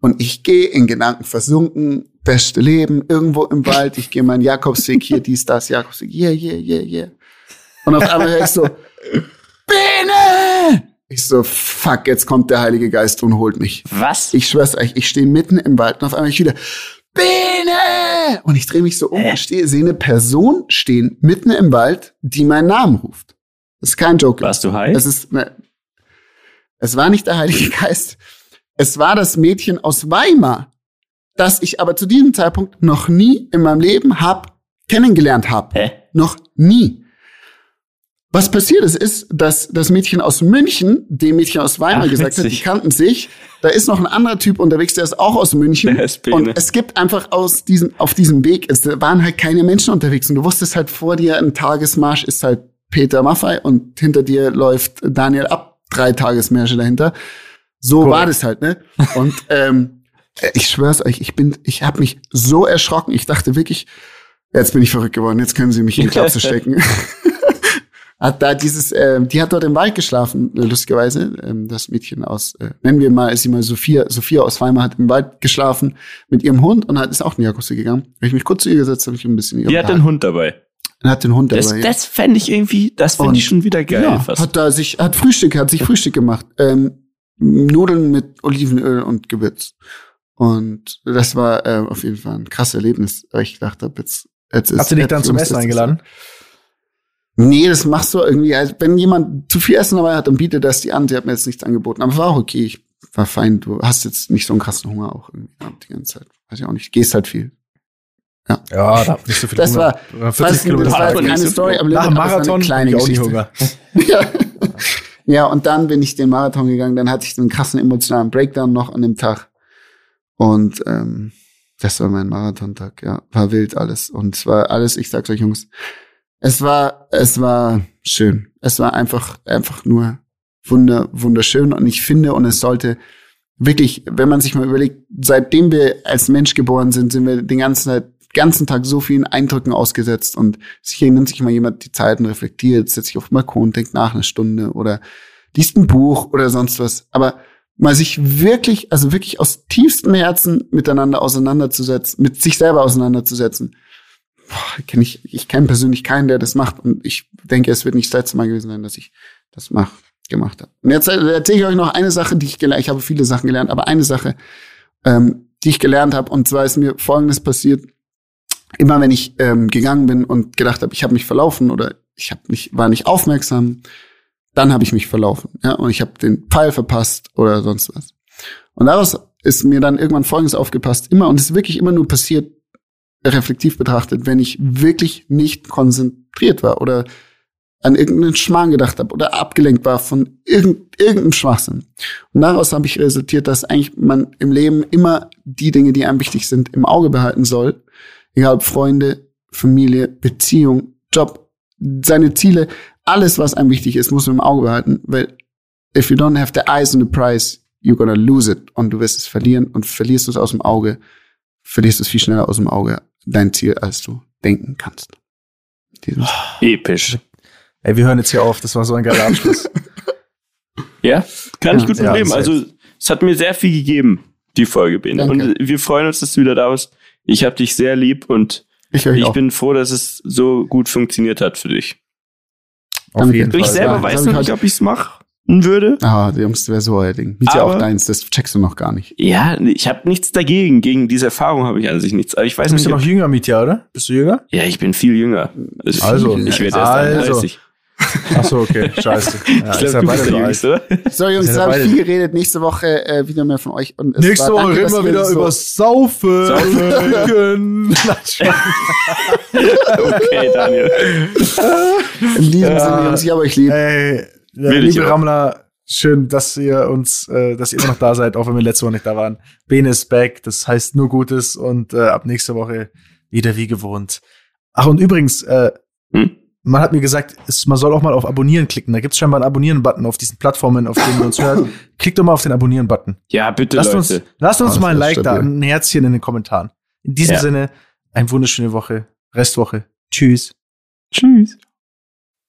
Und ich gehe in Gedanken versunken, beste Leben, irgendwo im Wald, ich gehe meinen Jakobsweg hier, dies, das, Jakobsweg, yeah, yeah, yeah, yeah. Und auf einmal höre ich so, Bene! Ich so, fuck, jetzt kommt der Heilige Geist und holt mich. Was? Ich schwör's euch, ich stehe mitten im Wald und auf einmal ich wieder, Bene! Und ich drehe mich so um und stehe, sehe eine Person stehen mitten im Wald, die meinen Namen ruft. Das ist kein Joke. Warst du high? Es ist, ne, es war nicht der Heilige Geist. Es war das Mädchen aus Weimar, das ich aber zu diesem Zeitpunkt noch nie in meinem Leben hab kennengelernt habe. Hä? Noch nie. Was passiert ist, ist, dass das Mädchen aus München dem Mädchen aus Weimar Ach, gesagt hat, die kannten sich. Da ist noch ein anderer Typ unterwegs, der ist auch aus München. Der Bene. und es gibt einfach aus diesem, auf diesem Weg, es waren halt keine Menschen unterwegs. Und du wusstest halt vor dir, ein Tagesmarsch ist halt Peter Maffei und hinter dir läuft Daniel ab, drei Tagesmärsche dahinter. So Korrekt. war das halt, ne? Und ähm, ich schwör's euch, ich bin, ich habe mich so erschrocken. Ich dachte wirklich, jetzt bin ich verrückt geworden, jetzt können sie mich in die Klapse stecken. hat da dieses, ähm, die hat dort im Wald geschlafen, äh, lustigerweise. Ähm, das Mädchen aus, äh, nennen wir mal, ist sie mal Sophia, Sophia aus Weimar hat im Wald geschlafen mit ihrem Hund und hat ist auch in die Jakobse gegangen. Hab ich mich kurz zu ihr gesetzt, habe ich ein bisschen Die hat den Hund dabei. und hat den Hund Das, dabei. ja. das fände ich irgendwie, das finde ich schon wieder geil. ja, fast. hat da sich, hat Frühstück, hat sich Frühstück gemacht. Ähm, Nudeln mit Olivenöl und Gewürz. Und das war äh, auf jeden Fall ein krasses Erlebnis, weil ich gedacht habe, jetzt, jetzt ist Hat sie dich dann zum ist Essen eingeladen? Nee, das machst du irgendwie, also wenn jemand zu viel Essen dabei hat, dann bietet das die an. Sie hat mir jetzt nichts angeboten. Aber war auch okay. Ich war fein. Du hast jetzt nicht so einen krassen Hunger auch irgendwie gehabt die ganze Zeit. Weiß ich auch nicht. Gehst halt viel. Ja, da hab ich nicht so viel Das Hunger. war- Äh, 40 Weißt du, Kilometer. das war keine so Story, viel. aber Nach dem das war eine Marathon kleine ich auch. Hunger. ja. ja, und dann bin ich den Marathon gegangen. Dann hatte ich einen krassen emotionalen Breakdown noch an dem Tag. Und ähm, das war mein Marathontag. Ja, war wild alles. Und es war alles, ich sag's euch, Jungs, es war, es war schön. Es war einfach, einfach nur wunder, wunderschön. Und ich finde, und es sollte wirklich, wenn man sich mal überlegt, seitdem wir als Mensch geboren sind, sind wir den ganzen, ganzen Tag so vielen Eindrücken ausgesetzt. Und sicher nimmt sich mal jemand die Zeit und reflektiert, setzt sich auf den Balkon, denkt nach eine Stunde oder liest ein Buch oder sonst was. Aber mal sich wirklich, also wirklich aus tiefstem Herzen miteinander auseinanderzusetzen, mit sich selber auseinanderzusetzen. Boah, kenn ich ich kenne persönlich keinen, der das macht. Und ich denke, es wird nicht das letzte Mal gewesen sein, dass ich das mach, gemacht habe. Und jetzt äh, erzähle ich euch noch eine Sache, die ich gelernt Ich habe viele Sachen gelernt, aber eine Sache, ähm, die ich gelernt habe. Und zwar ist mir Folgendes passiert. immer wenn ich ähm, gegangen bin und gedacht habe, ich habe mich verlaufen oder ich hab nicht, war nicht aufmerksam, dann habe ich mich verlaufen. Ja, und ich habe den Pfeil verpasst oder sonst was. Und daraus ist mir dann irgendwann Folgendes aufgepasst, immer, und es ist wirklich immer nur passiert, reflektiv betrachtet, wenn ich wirklich nicht konzentriert war oder an irgendeinen Schmarrn gedacht habe oder abgelenkt war von irgend, irgendeinem Schwachsinn. Und daraus habe ich resultiert, dass eigentlich man im Leben immer die Dinge, die einem wichtig sind, im Auge behalten soll. Egal ob Freunde, Familie, Beziehung, Job, seine Ziele, alles, was einem wichtig ist, muss man im Auge behalten, weil if you don't have the eyes on the prize, you're gonna lose it. Und du wirst es verlieren und verlierst es aus dem Auge, verlierst es viel schneller aus dem Auge, dein Ziel, als du denken kannst. Episch. Ey, wir hören jetzt hier auf. Das war so ein geiler Abschluss. ja, kann ich gut Ja, mitleben. also, es hat mir sehr viel gegeben, die Folge. Danke. Und wir freuen uns, dass du wieder da bist. Ich habe dich sehr lieb und Ich, ich bin froh, dass es so gut funktioniert hat für dich. Auf jeden Ich Fall. selber Ja, weiß noch nicht, ob ich es machen würde. Ah, Jungs, das wäre so euer Ding. Ist ja auch deins, das checkst du noch gar nicht. Ja, ich habe nichts dagegen. Gegen diese Erfahrung habe ich an sich nichts. Aber ich weiß Du bist nicht, ja noch jünger, Mietja, oder? Bist du jünger? ja, ich bin viel jünger. Also, ich werde erst also. 31. Ach so, okay. Scheiße. Ja, Ich ist glaube, ja du bist der so Jüngste, alt. oder? So, Jungs, jetzt habe ich viel geredet. Nächste Woche äh, wieder mehr von euch. Und es Nächste war- Woche danke, reden wir wieder so- über Saufen. Saufen. Okay, Daniel. In diesem Ja. Sinne, Jungs, ich habe euch lieb. Ey, ja, Will liebe. Rammler, schön, dass ihr uns, äh, dass ihr immer noch da seid, auch wenn wir letzte Woche nicht da waren. Bene ist back, das heißt nur Gutes und äh, ab nächste Woche wieder wie gewohnt. Ach, und übrigens, äh, Hm? man hat mir gesagt, es, man soll auch mal auf Abonnieren klicken. Da gibt's scheinbar einen Abonnieren-Button auf diesen Plattformen, auf denen ihr uns hört. Klickt doch mal auf den Abonnieren-Button. Ja, bitte, Lasst Leute. uns, lasst uns Oh, mal ein Like da, stabil. ein Herzchen in den Kommentaren. In diesem Ja. Sinne, eine wunderschöne Woche, Restwoche. Tschüss. Tschüss.